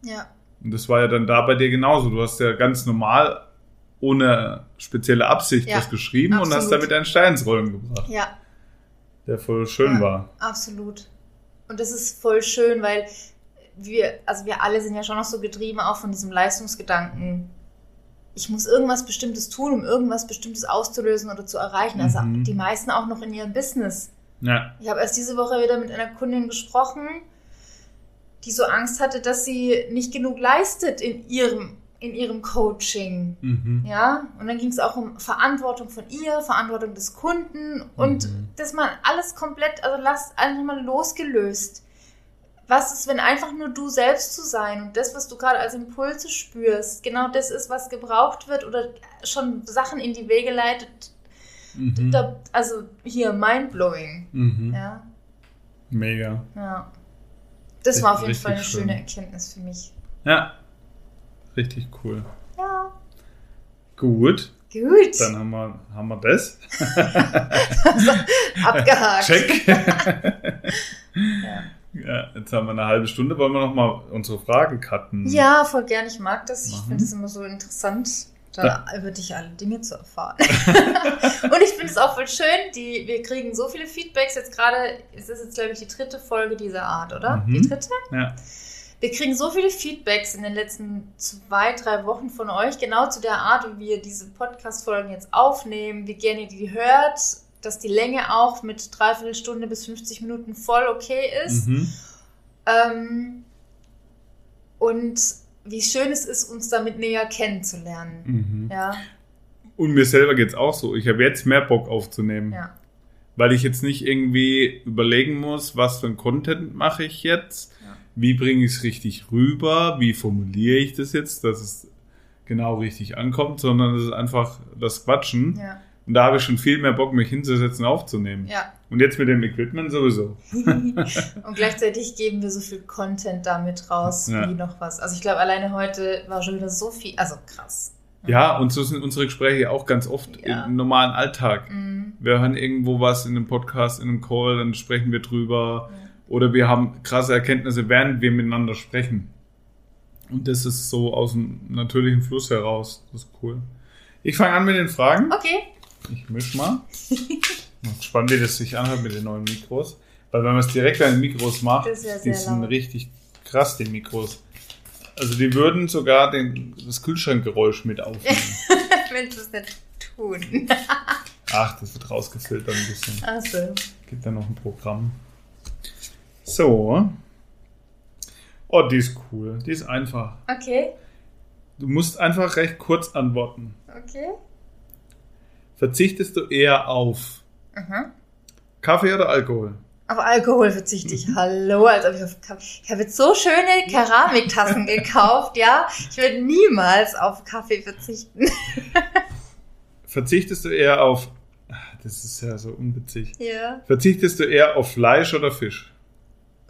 Ja. Und das war ja dann da bei dir genauso. Du hast ja ganz normal, ohne spezielle Absicht, Ja, was geschrieben und hast absolut. damit einen Stein ins Rollen gebracht, Ja. der voll schön Ja. war. Absolut. Und das ist voll schön, weil wir, also wir alle sind ja schon noch so getrieben, auch von diesem Leistungsgedanken. Ich muss irgendwas Bestimmtes tun, um irgendwas Bestimmtes auszulösen oder zu erreichen. Also Mhm. die meisten auch noch in ihrem Business. Ja. Ich habe erst diese Woche wieder mit einer Kundin gesprochen, die so Angst hatte, dass sie nicht genug leistet in ihrem, in ihrem Coaching. Mhm. Ja, und dann ging es auch um Verantwortung von ihr, Verantwortung des Kunden und Mhm. dass man alles komplett, also lasst einfach mal losgelöst. Was ist, wenn einfach nur du selbst zu sein und das, was du gerade als Impulse spürst, genau das ist, was gebraucht wird oder schon Sachen in die Wege leitet. Mhm. Da, also hier, mindblowing. Mhm. Ja, Mega. ja. Das war auf jeden Fall eine richtig schöne schön. Erkenntnis für mich. Ja. Richtig cool. Ja, Gut, gut. dann haben wir, haben wir das. *laughs* Abgehakt. Check. *laughs* Ja. ja, jetzt haben wir eine halbe Stunde. Wollen wir noch mal unsere Fragen cutten? Ja, voll gern. Ich mag das. Ich Machen. finde es immer so interessant, da über dich alle Dinge zu erfahren. *laughs* und ich finde es auch voll schön, die, wir kriegen so viele Feedbacks. Jetzt gerade, es ist jetzt, glaube ich, die dritte Folge dieser Art, oder? Mhm. Die dritte? Ja. Wir kriegen so viele Feedbacks in den letzten zwei, drei Wochen von euch, genau zu der Art, wie wir diese Podcast-Folgen jetzt aufnehmen, wie gerne ihr die hört, dass die Länge auch mit dreiviertel Stunde bis 50 Minuten voll okay ist. Mhm. Ähm, und wie schön es ist, uns damit näher kennenzulernen. Mhm. Ja, Und mir selber geht's auch so. Ich habe jetzt mehr Bock aufzunehmen. ja, Weil ich jetzt nicht irgendwie überlegen muss, was für ein Content mache ich jetzt, Ja. wie bringe ich es richtig rüber, wie formuliere ich das jetzt, dass es genau richtig ankommt, sondern es ist einfach das Quatschen. ja, Und da habe ich schon viel mehr Bock, mich hinzusetzen, aufzunehmen. ja. Und jetzt mit dem Equipment sowieso. *laughs* Und gleichzeitig geben wir so viel Content damit raus, Ja. wie noch was. Also ich glaube, alleine heute war schon wieder so viel, also krass. Ja, und so sind unsere Gespräche auch ganz oft Ja. im normalen Alltag. Mhm. Wir hören irgendwo was in einem Podcast, in einem Call, dann sprechen wir drüber. Ja. Oder wir haben krasse Erkenntnisse, während wir miteinander sprechen. Und das ist so aus dem natürlichen Fluss heraus. Das ist cool. Ich fange an mit den Fragen. Okay. Ich misch mal. Gespannt, wie das sich anhört mit den neuen Mikros. Weil wenn man es direkt an den Mikros macht, die sind laut. richtig krass, die Mikros. Also die würden sogar den, das Kühlschrankgeräusch mit aufnehmen. *laughs* Wenn sie es nicht tun. *laughs* Ach, das wird rausgefiltert ein bisschen. Also. Gibt da noch ein Programm. So. Oh, die ist cool. Die ist einfach. Okay. Du musst einfach recht kurz antworten. Okay. Verzichtest du eher auf Mhm. Kaffee oder Alkohol? Auf Alkohol verzichte ich. Hallo, als ob ich auf Kaffee. Ich habe jetzt so schöne Keramiktassen *laughs* gekauft, ja. Ich würde niemals auf Kaffee verzichten. *laughs* Verzichtest du eher auf. Ah, Das ist ja so unwitzig. Ja. Verzichtest du eher auf Fleisch oder Fisch? *laughs*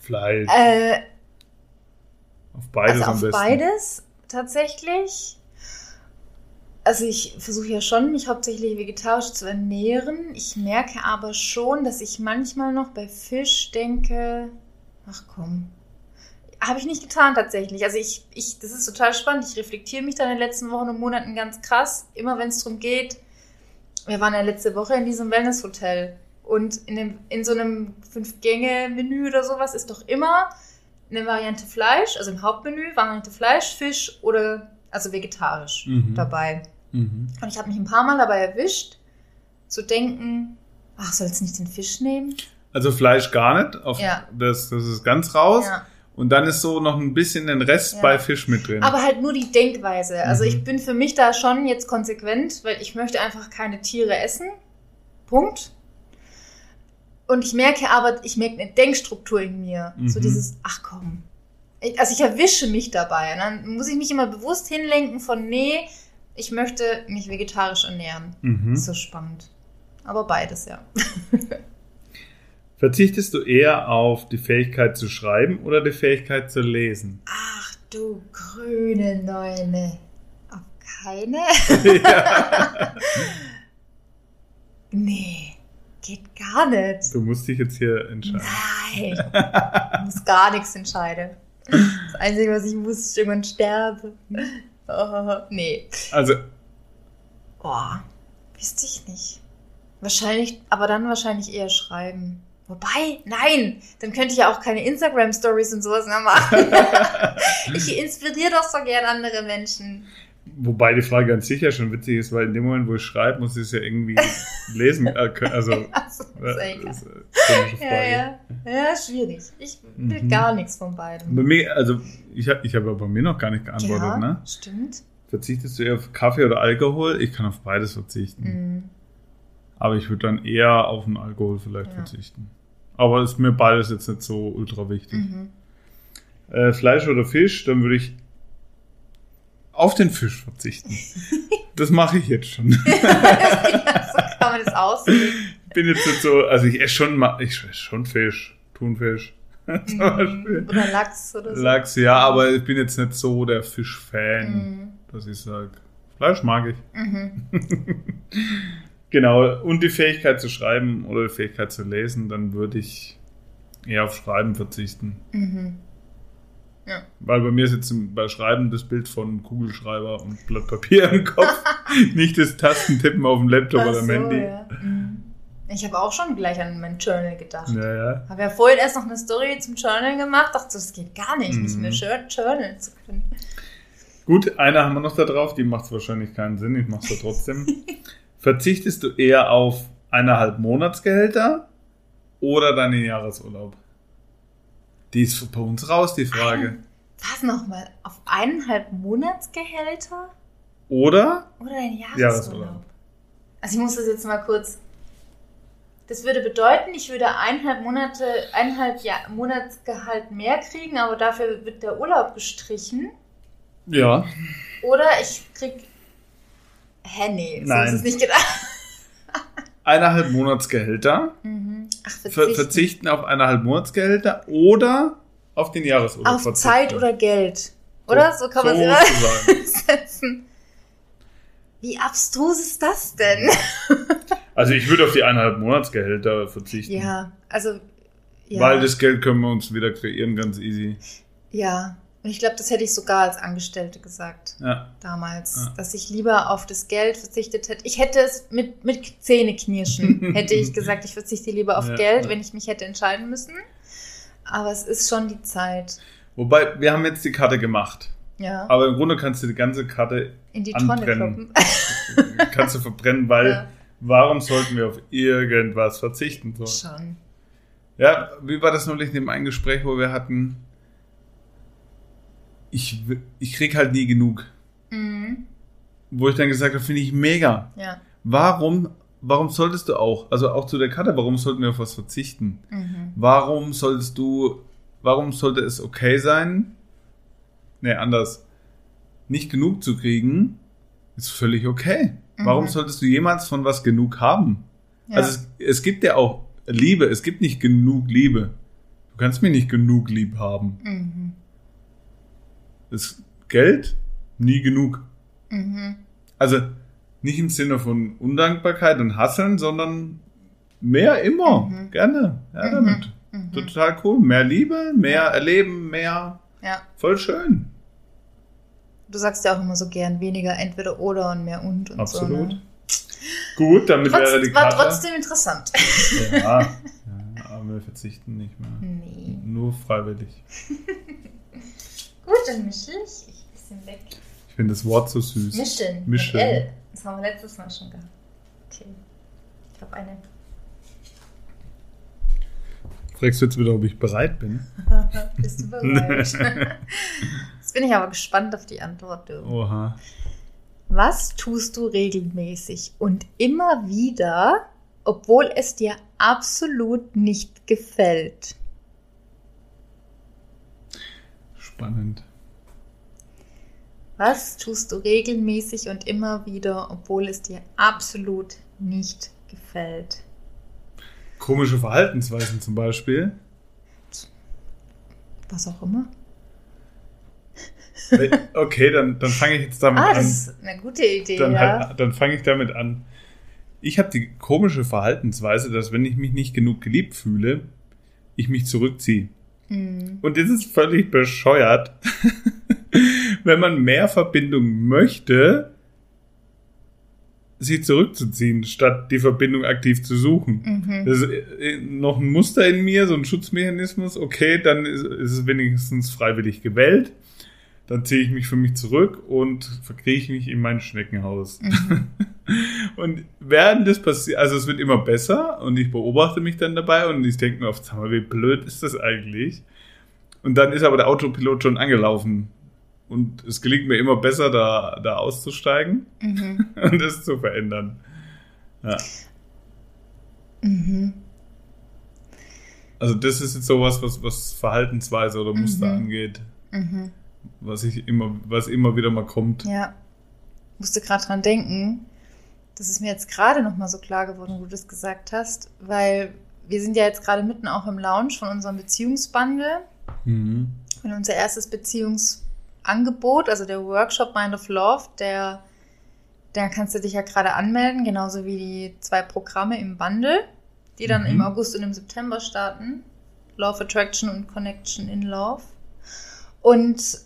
Fleisch. äh, Auf beides also am auf besten. beides tatsächlich. Also ich versuche ja schon, mich hauptsächlich vegetarisch zu ernähren. Ich merke aber schon, dass ich manchmal noch bei Fisch denke, ach komm. Habe ich nicht getan tatsächlich. Also ich, ich, das ist total spannend. Ich reflektiere mich da in den letzten Wochen und Monaten ganz krass. Immer wenn es darum geht, wir waren ja letzte Woche in diesem Wellnesshotel und in, dem, in so einem Fünf-Gänge-Menü oder sowas ist doch immer eine Variante Fleisch, also im Hauptmenü Variante Fleisch, Fisch oder also vegetarisch Mhm. dabei. Mhm. Und ich habe mich ein paar Mal dabei erwischt, zu denken, ach, soll jetzt nicht den Fisch nehmen? Also Fleisch gar nicht. Auf Ja. das, das ist ganz raus. Ja. Und dann ist so noch ein bisschen den Rest Ja. bei Fisch mit drin. Aber halt nur die Denkweise. Also Mhm. ich bin für mich da schon jetzt konsequent, weil ich möchte einfach keine Tiere essen. Punkt. Und ich merke aber, ich merke eine Denkstruktur in mir. So Mhm. dieses, ach komm. Also ich erwische mich dabei. Und dann muss ich mich immer bewusst hinlenken von, nee, ich möchte mich vegetarisch ernähren. mhm. So spannend. Aber beides, ja. *laughs* Verzichtest du eher auf die Fähigkeit zu schreiben oder die Fähigkeit zu lesen? Ach du grüne Neune. keine. ja. *laughs* Nee, geht gar nicht. Du musst dich jetzt hier entscheiden. Nein, *laughs* ich muss gar nichts entscheiden. Das Einzige, was ich muss, ist irgendwann sterben. Oh, *laughs* nee. Also, Boah, wüsste ich nicht. Wahrscheinlich, aber dann wahrscheinlich eher schreiben. Wobei, nein, dann könnte ich ja auch keine Instagram-Stories und sowas mehr machen. *laughs* ich inspiriere doch so gern andere Menschen. Wobei die Frage ganz sicher schon witzig ist, weil in dem Moment, wo ich schreibe, muss ich es ja irgendwie *laughs* lesen äh, können. Also, *laughs* Also, ja äh, das ist eine komische Ja, Frage. ja. Ja, schwierig. Ich will Mhm. gar nichts von Bei beidem. mir, also, ich habe ich hab ja bei mir noch gar nicht geantwortet, ja, ne? stimmt. Verzichtest du eher auf Kaffee oder Alkohol? Ich kann auf beides verzichten. Mhm. Aber ich würde dann eher auf den Alkohol vielleicht Ja. verzichten. Aber ist mir beides jetzt nicht so ultra wichtig. Mhm. Äh, Fleisch oder Fisch, dann würde ich auf den Fisch verzichten. *laughs* das mache ich jetzt schon. *laughs* ja, so kann man das auslegen. bin jetzt so, also ich esse schon mal, ich esse schon Fisch, Thunfisch. *laughs* Zum Beispiel. Mhm. Oder Lachs oder so. Lachs, ja, aber ich bin jetzt nicht so der Fischfan, Mhm. dass ich sage, Fleisch mag ich. Mhm. Genau, und die Fähigkeit zu schreiben oder die Fähigkeit zu lesen, dann würde ich eher auf Schreiben verzichten. Mhm. Weil bei mir ist jetzt im- bei Schreiben das Bild von Kugelschreiber und Blatt Papier im Kopf, *laughs* nicht das Tastentippen auf dem Laptop Ach oder so, Handy. ja. Mhm. Ich habe auch schon gleich an mein Journal gedacht. Ja, ja. Habe ja vorhin erst noch eine Story zum Journal gemacht. Dachte, das geht gar nicht, nicht Mhm. mehr Jour- Journal zu können. Gut, eine haben wir noch da drauf, die macht wahrscheinlich keinen Sinn, ich mach's ja trotzdem. *laughs* Verzichtest du eher auf eineinhalb Monatsgehälter oder deinen Jahresurlaub? Die ist bei uns raus, die Frage. Was nochmal? Auf eineinhalb Monatsgehälter Oder? oder ein Jahresurlaub? Jahresurlaub. Also ich muss das jetzt mal kurz. Das würde bedeuten, ich würde eineinhalb Monate, eineinhalb Jahr, Monatsgehalt mehr kriegen, aber dafür wird der Urlaub gestrichen. Ja. Oder ich krieg. Hä, nee, so Nein. ist es nicht gedacht. Eineinhalb Monatsgehälter. Mhm. Ach, Ver verzichten. verzichten auf eineinhalb Monatsgehälter oder auf den Jahresurlaub Auf verzichten. Zeit oder Geld. Oder? So kann man so es immer setzen. Wie abstrus ist das denn? Also ich würde auf die eineinhalb Monatsgehälter verzichten. Ja, also. Ja, Weil das Geld können wir uns wieder kreieren, ganz easy. ja. Und ich glaube, das hätte ich sogar als Angestellte gesagt. Ja. damals, Ja. dass ich lieber auf das Geld verzichtet hätte. Ich hätte es mit, mit Zähneknirschen, *laughs* hätte ich gesagt, ich verzichte lieber auf Ja, Geld, wenn ich mich hätte entscheiden müssen. Aber es ist schon die Zeit. Wobei, wir haben jetzt die Karte gemacht. Ja, Aber im Grunde kannst du die ganze Karte in die Tonne anbrennen. kloppen. *laughs* kannst du verbrennen, weil warum sollten wir auf irgendwas verzichten? So. Schon. Ja, wie war das neulich in dem einen Gespräch, wo wir hatten? Ich, ich krieg halt nie genug. Mhm. Wo ich dann gesagt habe, finde ich mega. Ja. Warum, warum solltest du auch, also auch zu der Karte, warum sollten wir auf was verzichten? Mhm. Warum solltest du, warum sollte es okay sein? Nee, anders. Nicht genug zu kriegen, ist völlig okay. Warum Mhm. solltest du jemals von was genug haben? Ja. Also es, es gibt ja auch Liebe, es gibt nicht genug Liebe. Du kannst mir nicht genug lieb haben. mhm. Das Geld nie genug. Mhm. Also nicht im Sinne von Undankbarkeit und Hasseln, sondern mehr immer. Mhm. Gerne. Ja, Mhm. damit. Mhm. Total cool. Mehr Liebe, mehr Ja. erleben, mehr. Ja. Voll schön. Du sagst ja auch immer so gern weniger entweder oder und mehr und und Absolut. so. Ne? Gut, damit wäre Trotz, die war Karte. trotzdem interessant. Ja, *laughs* ja, aber wir verzichten nicht mehr. nee. Nur freiwillig. *laughs* Dann mische ich. Ich bisschen weg. Ich finde das Wort so süß. Mischen. Mischen. Mit L. Das haben wir letztes Mal schon gehabt. Okay. Ich habe eine. Fragst du jetzt wieder, ob ich bereit bin? *laughs* Bist du bereit? *laughs* Jetzt bin ich aber gespannt auf die Antwort. Du. Oha. Was tust du regelmäßig und immer wieder, obwohl es dir absolut nicht gefällt? Spannend. Was tust du regelmäßig und immer wieder, obwohl es dir absolut nicht gefällt? Komische Verhaltensweisen zum Beispiel. Was auch immer. Okay, dann, dann fange ich jetzt damit ah, an. das ist eine gute Idee, dann, ja. halt, dann fange ich damit an. Ich habe die komische Verhaltensweise, dass wenn ich mich nicht genug geliebt fühle, ich mich zurückziehe. Mhm. Und das ist völlig bescheuert. *laughs* wenn man mehr Verbindung möchte, sich zurückzuziehen, statt die Verbindung aktiv zu suchen. Mhm. Das ist äh, noch ein Muster in mir, so ein Schutzmechanismus. Okay, dann ist, ist es wenigstens freiwillig gewählt. Dann ziehe ich mich für mich zurück und verkrieche mich in mein Schneckenhaus. Mhm. *laughs* Und während das passiert, also es wird immer besser und ich beobachte mich dann dabei und ich denke mir oft, sag mal, wie blöd ist das eigentlich? Und dann ist aber der Autopilot schon angelaufen. Und es gelingt mir immer besser, da, da auszusteigen Mhm. *laughs* und das zu verändern. Ja. Mhm. Also das ist jetzt sowas, was, was Verhaltensweise oder Muster Mhm. angeht, Mhm. was ich immer, was immer wieder mal kommt. Ja. Musste gerade dran denken. Das ist mir jetzt gerade noch mal so klar geworden, wo du das gesagt hast, weil wir sind ja jetzt gerade mitten auch im Launch von unserem Beziehungsbundle. Mhm. Und unser erstes Beziehungsangebot, also der Workshop Mind of Love, der, da kannst du dich ja gerade anmelden, genauso wie die zwei Programme im Bundle, die dann Mhm. im August und im September starten. Love Attraction und Connection in Love. Und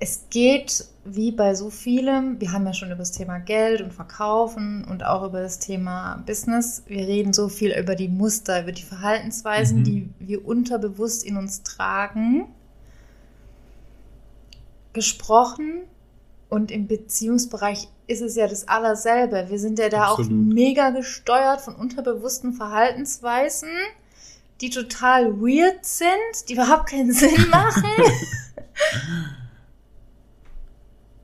es geht wie bei so vielem, wir haben ja schon über das Thema Geld und Verkaufen und auch über das Thema Business. Wir reden so viel über die Muster, über die Verhaltensweisen, Mhm. die wir unterbewusst in uns tragen. Gesprochen und im Beziehungsbereich ist es ja das Allerselbe. Wir sind ja da auch Absolut. mega gesteuert von unterbewussten Verhaltensweisen, die total weird sind, die überhaupt keinen Sinn *laughs* machen.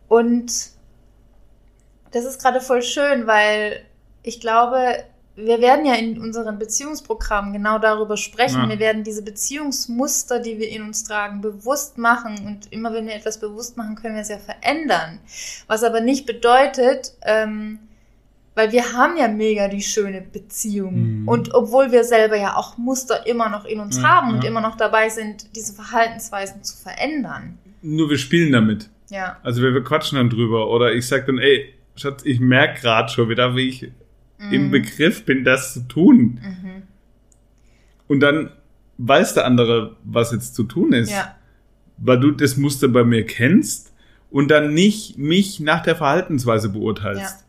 Und das ist gerade voll schön, weil ich glaube, wir werden ja in unseren Beziehungsprogrammen genau darüber sprechen. Ja. Wir werden diese Beziehungsmuster, die wir in uns tragen, bewusst machen. Und immer wenn wir etwas bewusst machen, können wir es ja verändern. Was aber nicht bedeutet, ähm, weil wir haben ja mega die schöne Beziehung. Mhm. Und obwohl wir selber ja auch Muster immer noch in uns Ja, haben und ja. immer noch dabei sind, diese Verhaltensweisen zu verändern. Nur wir spielen damit. Ja. Also wir, wir quatschen dann drüber. Oder ich sag dann, ey, Schatz, ich merke gerade schon wieder, wie ich im Mhm. Begriff bin, das zu tun. Mhm. Und dann weiß der andere, was jetzt zu tun ist. Ja. Weil du das Muster bei mir kennst und dann nicht mich nach der Verhaltensweise beurteilst, Ja.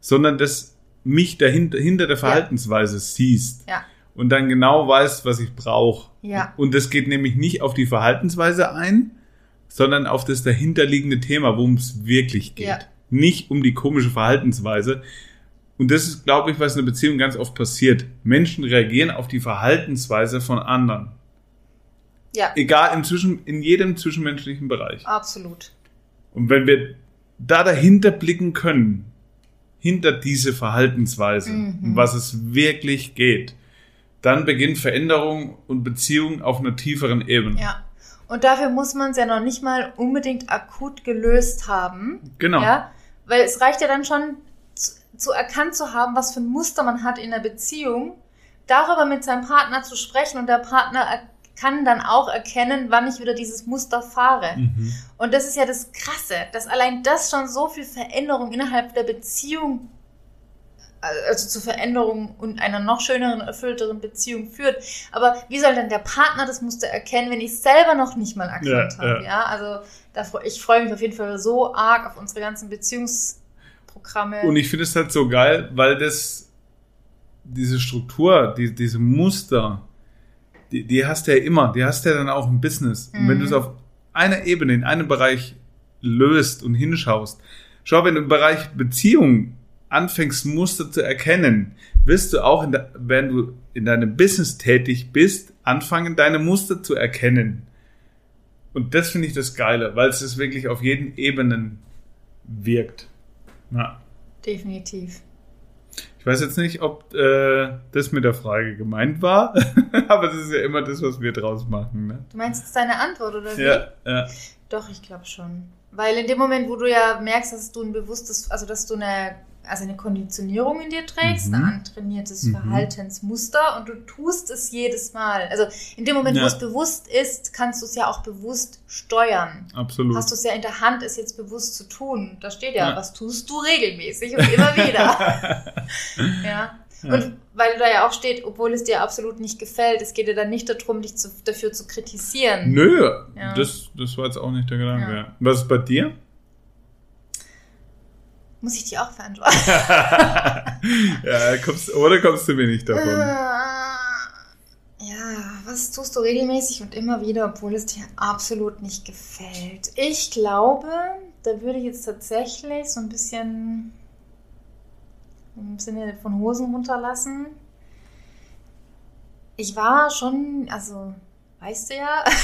sondern das mich dahinter hinter der Verhaltensweise siehst Ja. und dann genau weißt, was ich brauche. Ja. Und das geht nämlich nicht auf die Verhaltensweise ein, sondern auf das dahinterliegende Thema, worum es wirklich geht. Ja. Nicht um die komische Verhaltensweise. Und das ist, glaube ich, was in einer Beziehung ganz oft passiert. Menschen reagieren auf die Verhaltensweise von anderen. Ja. Egal, in, zwischen, in jedem zwischenmenschlichen Bereich. Absolut. Und wenn wir da dahinter blicken können, hinter diese Verhaltensweise, Mhm. um was es wirklich geht, dann beginnt Veränderung und Beziehung auf einer tieferen Ebene. Ja. Und dafür muss man es ja noch nicht mal unbedingt akut gelöst haben. Genau. Ja. Weil es reicht ja dann schon zu, zu erkannt zu haben, was für ein Muster man hat in der Beziehung, darüber mit seinem Partner zu sprechen und der Partner er- kann dann auch erkennen, wann ich wieder dieses Muster fahre. Mhm. Und das ist ja das Krasse, dass allein das schon so viel Veränderung innerhalb der Beziehung, also zu Veränderung und einer noch schöneren, erfüllteren Beziehung führt. Aber wie soll denn der Partner das Muster erkennen, wenn ich es selber noch nicht mal erkannt Ja, habe? ja. Ja, also da, ich freue mich auf jeden Fall so arg auf unsere ganzen Beziehungsprogramme. Und ich finde es halt so geil, weil das, diese Struktur, die, diese Muster, die, die hast du ja immer, die hast du ja dann auch im Business. Und wenn Mhm. du es auf einer Ebene, in einem Bereich löst und hinschaust, schau, wenn du im Bereich Beziehung anfängst, Muster zu erkennen, wirst du auch, der, wenn du in deinem Business tätig bist, anfangen, deine Muster zu erkennen. Und das finde ich das Geile, weil es es wirklich auf jeden Ebenen wirkt. Ja. Definitiv. Ich weiß jetzt nicht, ob äh, das mit der Frage gemeint war, *laughs* aber das ist ja immer das, was wir draus machen. Ne? Du meinst jetzt deine Antwort, oder wie? Ja, ja. Doch, ich glaube schon. Weil in dem Moment, wo du ja merkst, dass du ein bewusstes, also dass du eine also eine Konditionierung in dir trägst, Mhm. ein antrainiertes Mhm. Verhaltensmuster und du tust es jedes Mal. Also in dem Moment, Ja. wo es bewusst ist, kannst du es ja auch bewusst steuern. Absolut. Hast du es ja in der Hand, es jetzt bewusst zu tun. Da steht ja, Ja. was tust du regelmäßig und immer wieder. *laughs* ja. Ja. Und weil da ja auch steht, obwohl es dir absolut nicht gefällt, es geht dir dann nicht darum, dich zu, dafür zu kritisieren. Nö, das, das war jetzt auch nicht der Gedanke. Was ist bei dir? Muss ich die auch beantworten? *laughs* ja, kommst, oder kommst du mir nicht davon? Äh, Ja, was tust du regelmäßig und immer wieder, obwohl es dir absolut nicht gefällt? Ich glaube, da würde ich jetzt tatsächlich so ein bisschen im Sinne von Hosen runterlassen. Ich war schon, also, weißt du ja, *laughs*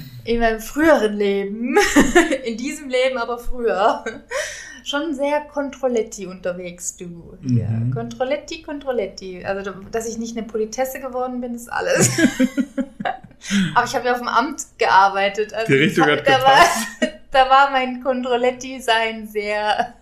*laughs* in meinem früheren Leben, *laughs* in diesem Leben aber früher, schon sehr Controletti unterwegs, du. Ja, Mhm. Controletti, Controletti. Also, dass ich nicht eine Politesse geworden bin, ist alles. *laughs* aber ich habe ja auf dem Amt gearbeitet. Also Die Richtung da, hat da war, gepasst. *laughs* da war mein Controletti-Sein sehr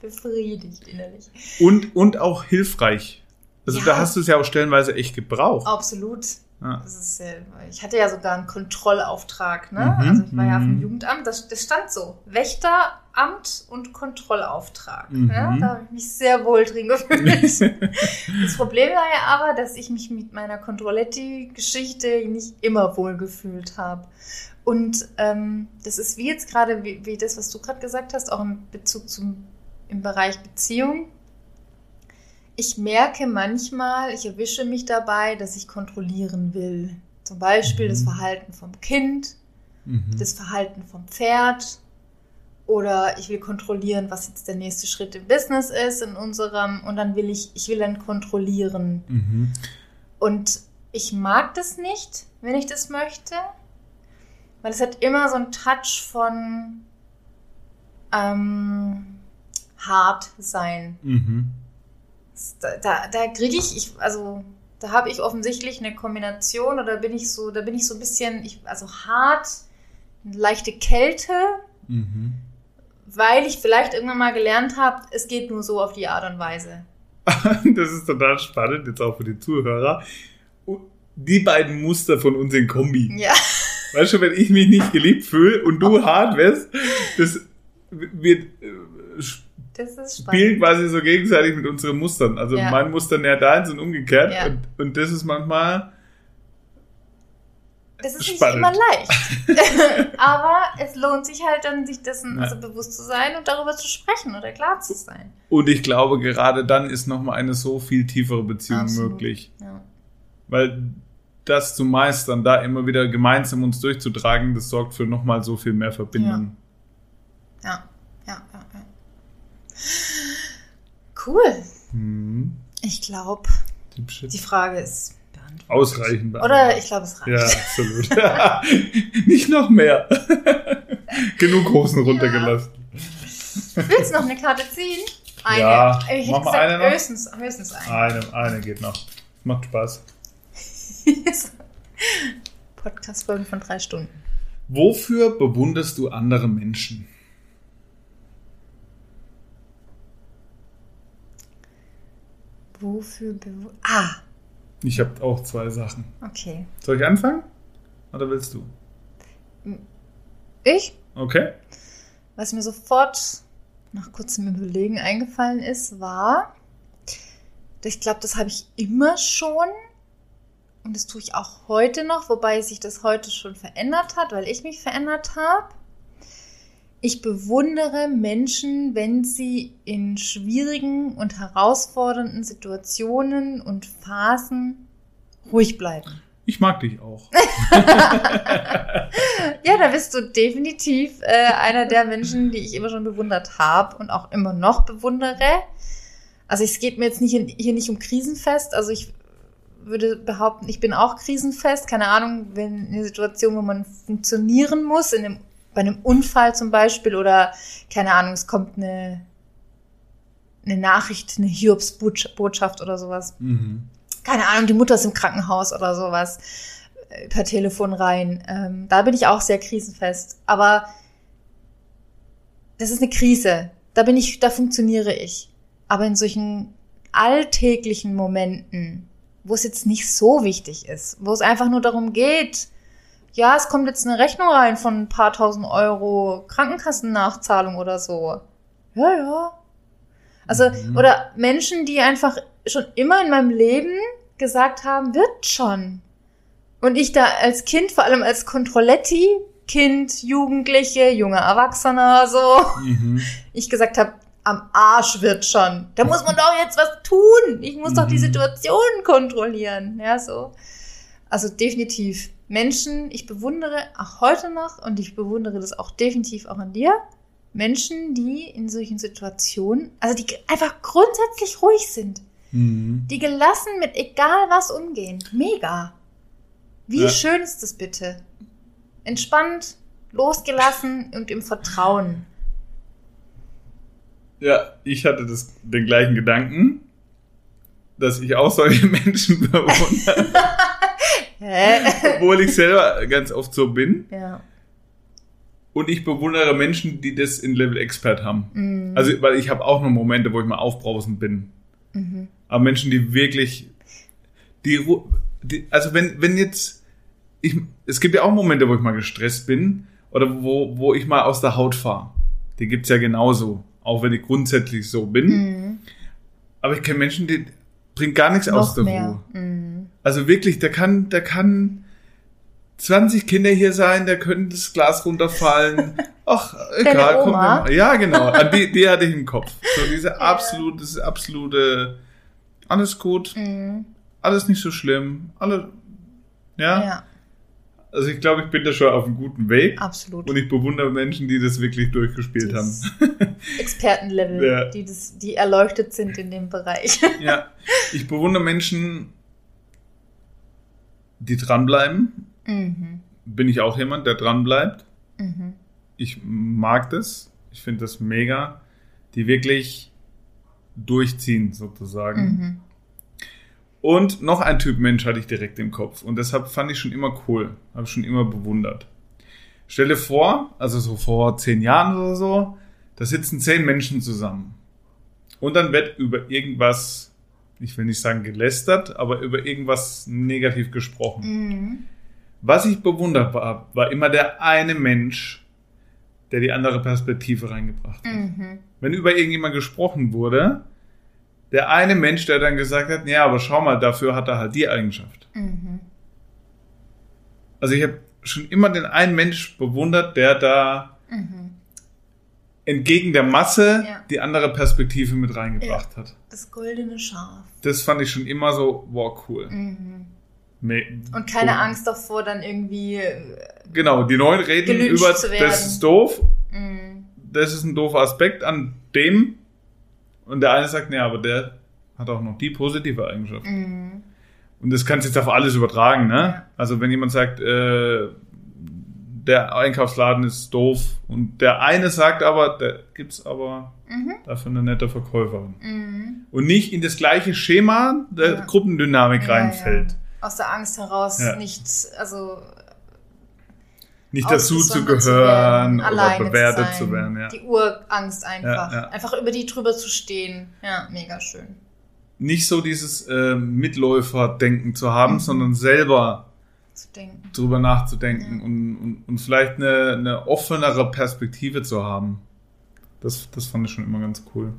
befriedigt innerlich. Und, und auch hilfreich. Also Ja. da hast du es ja auch stellenweise echt gebraucht. Absolut. Ja. Ist, ich hatte ja sogar einen Kontrollauftrag, ne? Mhm, Also ich war ja auf dem mhm. Jugendamt, das, das stand so. Wächteramt und Kontrollauftrag. Mhm. Ja? Da habe ich mich sehr wohl drin gefühlt. *laughs* das Problem war ja aber, dass ich mich mit meiner Controletti-Geschichte nicht immer wohl gefühlt habe. Und ähm, das ist wie jetzt gerade, wie, wie das, was du gerade gesagt hast, auch im Bezug zum im Bereich Beziehung. Ich merke manchmal, ich erwische mich dabei, dass ich kontrollieren will. Zum Beispiel das Mhm. Verhalten vom Kind, Mhm. das Verhalten vom Pferd oder ich will kontrollieren, was jetzt der nächste Schritt im Business ist in unserem und dann will ich, ich will dann kontrollieren. Mhm. Und ich mag das nicht, wenn ich das möchte, weil es hat immer so einen Touch von ähm, hart sein. Mhm. Da, da, kriege ich, ich, also da habe ich offensichtlich eine Kombination oder bin ich so, da bin ich so ein bisschen, ich, also hart, eine leichte Kälte, Mhm. weil ich vielleicht irgendwann mal gelernt habe, es geht nur so auf die Art und Weise. *laughs* Das ist total spannend, jetzt auch für die Zuhörer. Die beiden Muster von uns in Kombi. Ja. *laughs* Weißt du, wenn ich mich nicht geliebt fühle und du *laughs* hart wirst, das wird äh, Das ist spielen quasi so gegenseitig mit unseren Mustern. Also Ja. mein Muster nähert deins und umgekehrt. Ja. Und, und das ist manchmal Das ist spannend. nicht immer leicht. *laughs* Aber es lohnt sich halt dann, sich dessen also bewusst zu sein und darüber zu sprechen oder klar zu sein. Und ich glaube, gerade dann ist nochmal eine so viel tiefere Beziehung Absolut. möglich. Ja. Weil das zu meistern, da immer wieder gemeinsam uns durchzutragen, das sorgt für nochmal so viel mehr Verbindung. Ja, ja. Cool. Mhm. Ich glaube, die Frage ist beantwortet. Ausreichend. Oder ich glaube, es reicht. Ja, absolut. *laughs* Nicht noch mehr. *laughs* Genug Hosen runtergelassen. Willst du noch eine Karte ziehen? Eine. Ja, ich hätte gesagt, eine noch. höchstens, höchstens eine. Eine, eine geht noch. Macht Spaß. *laughs* Podcast-Folgen von drei Stunden. Wofür bewunderst du andere Menschen? Wofür bewu Ah, Ich habe auch zwei Sachen. okay. Soll ich anfangen? Oder willst du? Ich? Okay. Was mir sofort nach kurzem Überlegen eingefallen ist, war, ich glaube, das habe ich immer schon und das tue ich auch heute noch, wobei sich das heute schon verändert hat, weil ich mich verändert habe. Ich bewundere Menschen, wenn sie in schwierigen und herausfordernden Situationen und Phasen ruhig bleiben. Ich mag dich auch. *laughs* *laughs* Ja, da bist du definitiv äh, einer der Menschen, die ich immer schon bewundert habe und auch immer noch bewundere. Also es geht mir jetzt nicht in, hier nicht um krisenfest. Also ich würde behaupten, ich bin auch krisenfest. Keine Ahnung, wenn in einer Situation, wo man funktionieren muss, in einem, bei einem Unfall zum Beispiel oder keine Ahnung, es kommt eine, eine Nachricht, eine Hiobsbotschaft oder sowas Mhm. keine Ahnung, die Mutter ist im Krankenhaus oder sowas, äh, per Telefon rein. Ähm, da bin ich auch sehr krisenfest. Aber das ist eine Krise. Da bin ich, da funktioniere ich. Aber in solchen alltäglichen Momenten, wo es jetzt nicht so wichtig ist, wo es einfach nur darum geht, ja, es kommt jetzt eine Rechnung rein von ein paar tausend Euro Krankenkassennachzahlung oder so. Ja, ja. Also, Mhm. oder Menschen, die einfach schon immer in meinem Leben gesagt haben, wird schon. Und ich da als Kind, vor allem als Kontrolletti, Kind, Jugendliche, junger Erwachsener, so, Mhm. *laughs* ich gesagt habe, am Arsch wird schon. Da muss man doch jetzt was tun. Ich muss doch die Mhm. Situation kontrollieren. Ja, so. Also definitiv. Menschen, ich bewundere auch heute noch und ich bewundere das auch definitiv auch an dir. Menschen, die in solchen Situationen, also die einfach grundsätzlich ruhig sind, Mhm. die gelassen mit egal was umgehen. Mega. Wie Ja. schön ist das bitte? Entspannt, losgelassen und im Vertrauen. Ja, ich hatte das, den gleichen Gedanken, dass ich auch solche *laughs* Menschen bewundere? *laughs* obwohl ich selber ganz oft so bin. ja. Und ich bewundere Menschen, die das in Level Expert haben. Mhm. Also, weil ich habe auch noch Momente, wo ich mal aufbrausend bin. Mhm. Aber Menschen, die wirklich, die, die also wenn, wenn jetzt, ich, es gibt ja auch Momente, wo ich mal gestresst bin oder wo, wo ich mal aus der Haut fahre. Die gibt's ja genauso, auch wenn ich grundsätzlich so bin. Mhm. Aber ich kenne Menschen, die bringen gar nichts aus Noch der mehr. Ruhe. Mhm. Also wirklich, der kann, der kann 20 Kinder hier sein, der könnte das Glas runterfallen. *laughs* Ach, egal, komm. Wir- Ja, genau. An die, die hatte ich im Kopf. So *laughs* diese absolute, das absolute, alles gut, Mhm. alles nicht so schlimm, alle, ja. Ja. Also ich glaube, ich bin da schon auf einem guten Weg. absolut. Und ich bewundere Menschen, die das wirklich durchgespielt haben. Das *laughs* Expertenlevel, Ja. die, das, die erleuchtet sind in dem Bereich. Ja, ich bewundere Menschen, die dranbleiben. Mhm. Bin ich auch jemand, der dranbleibt. Mhm. Ich mag das. Ich finde das mega. Die wirklich durchziehen, sozusagen. Mhm. Und noch ein Typ Mensch hatte ich direkt im Kopf. Und deshalb fand ich schon immer cool. Habe ich schon immer bewundert. Stell dir vor, also so vor zehn Jahren oder so, da sitzen zehn Menschen zusammen. Und dann wird über irgendwas, ich will nicht sagen gelästert, aber über irgendwas negativ gesprochen. Mhm. Was ich bewundert war, war immer der eine Mensch, der die andere Perspektive reingebracht hat. Mhm. Wenn über irgendjemand gesprochen wurde, der eine Mensch, der dann gesagt hat, ja, aber schau mal, dafür hat er halt die Eigenschaft. Mhm. Also ich habe schon immer den einen Mensch bewundert, der da Mhm. Entgegen der Masse Ja. die andere Perspektive mit reingebracht hat. Das goldene Schaf. Das fand ich schon immer so, wow, cool. Mhm. Und keine cool. Angst davor, dann irgendwie. äh, Genau, die Neuen reden über, das ist doof, Mhm. das ist ein doofer Aspekt an dem. Und der eine sagt, nee, aber der hat auch noch die positive Eigenschaft. Mhm. Und das kannst du jetzt auf alles übertragen, ne? Ja. Also wenn jemand sagt, äh, der Einkaufsladen ist doof und der eine sagt aber, da gibt's aber Mhm. dafür eine nette Verkäuferin. Mhm. Und nicht in das gleiche Schema der Ja. Gruppendynamik Ja, reinfällt. ja. Aus der Angst heraus nicht, also Nicht dazu zu gehören werden, oder bewertet sein. zu werden. Ja. Die Urangst einfach. Ja, ja. Einfach über die drüber zu stehen. Ja, mega schön. Nicht so dieses äh, Mitläuferdenken zu haben, Mhm. sondern selber Zu. Drüber nachzudenken Ja. und, und, und vielleicht eine, eine offenere Perspektive zu haben. Das, das fand ich schon immer ganz cool.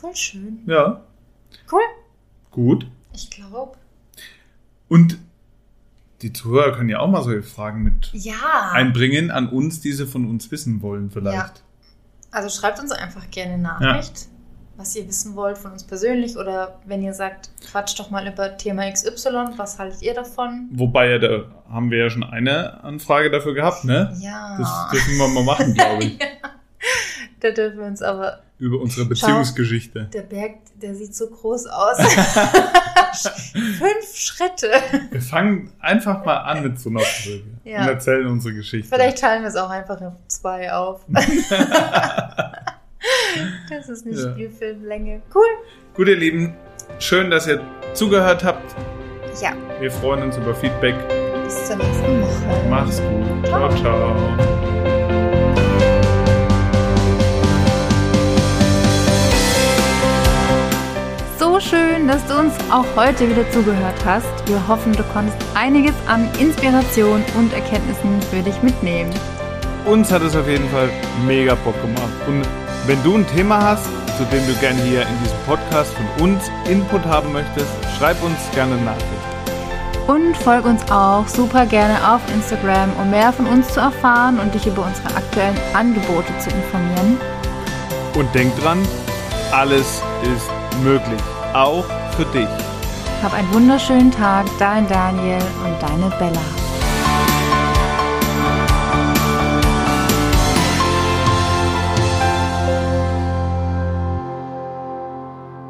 Voll schön. Ja, Cool. gut. Ich glaube. Und die Zuhörer können ja auch mal solche Fragen mit Ja. einbringen an uns, die sie von uns wissen wollen vielleicht. Also schreibt uns einfach gerne Nachricht, was ihr wissen wollt von uns persönlich oder wenn ihr sagt, quatscht doch mal über Thema XY, was haltet ihr davon? Wobei, ja, da haben wir ja schon eine Anfrage dafür gehabt, ne? Ja. Das dürfen wir mal machen, glaube ich. *laughs* da dürfen wir uns aber. Über unsere Beziehungsgeschichte. Der Berg, der sieht so groß aus. *laughs* Fünf Schritte. Wir fangen einfach mal an mit so einer Folge Ja. und erzählen unsere Geschichte. Vielleicht teilen wir es auch einfach in zwei auf. *laughs* Das ist eine ja. Spielfilmlänge. Cool. Gut, ihr Lieben. Schön, dass ihr zugehört habt. Ja. Wir freuen uns über Feedback. Bis zur nächsten Woche. Mach's gut. ciao. ciao. so schön, dass du uns auch heute wieder zugehört hast. Wir hoffen, du konntest einiges an Inspiration und Erkenntnissen für dich mitnehmen. Uns hat es auf jeden Fall mega Bock gemacht und wenn du ein Thema hast, zu dem du gerne hier in diesem Podcast von uns Input haben möchtest, schreib uns gerne eine Nachricht. Und folg uns auch super gerne auf Instagram, um mehr von uns zu erfahren und dich über unsere aktuellen Angebote zu informieren. Und denk dran, alles ist möglich, auch für dich. Hab einen wunderschönen Tag, dein Daniel und deine Bella.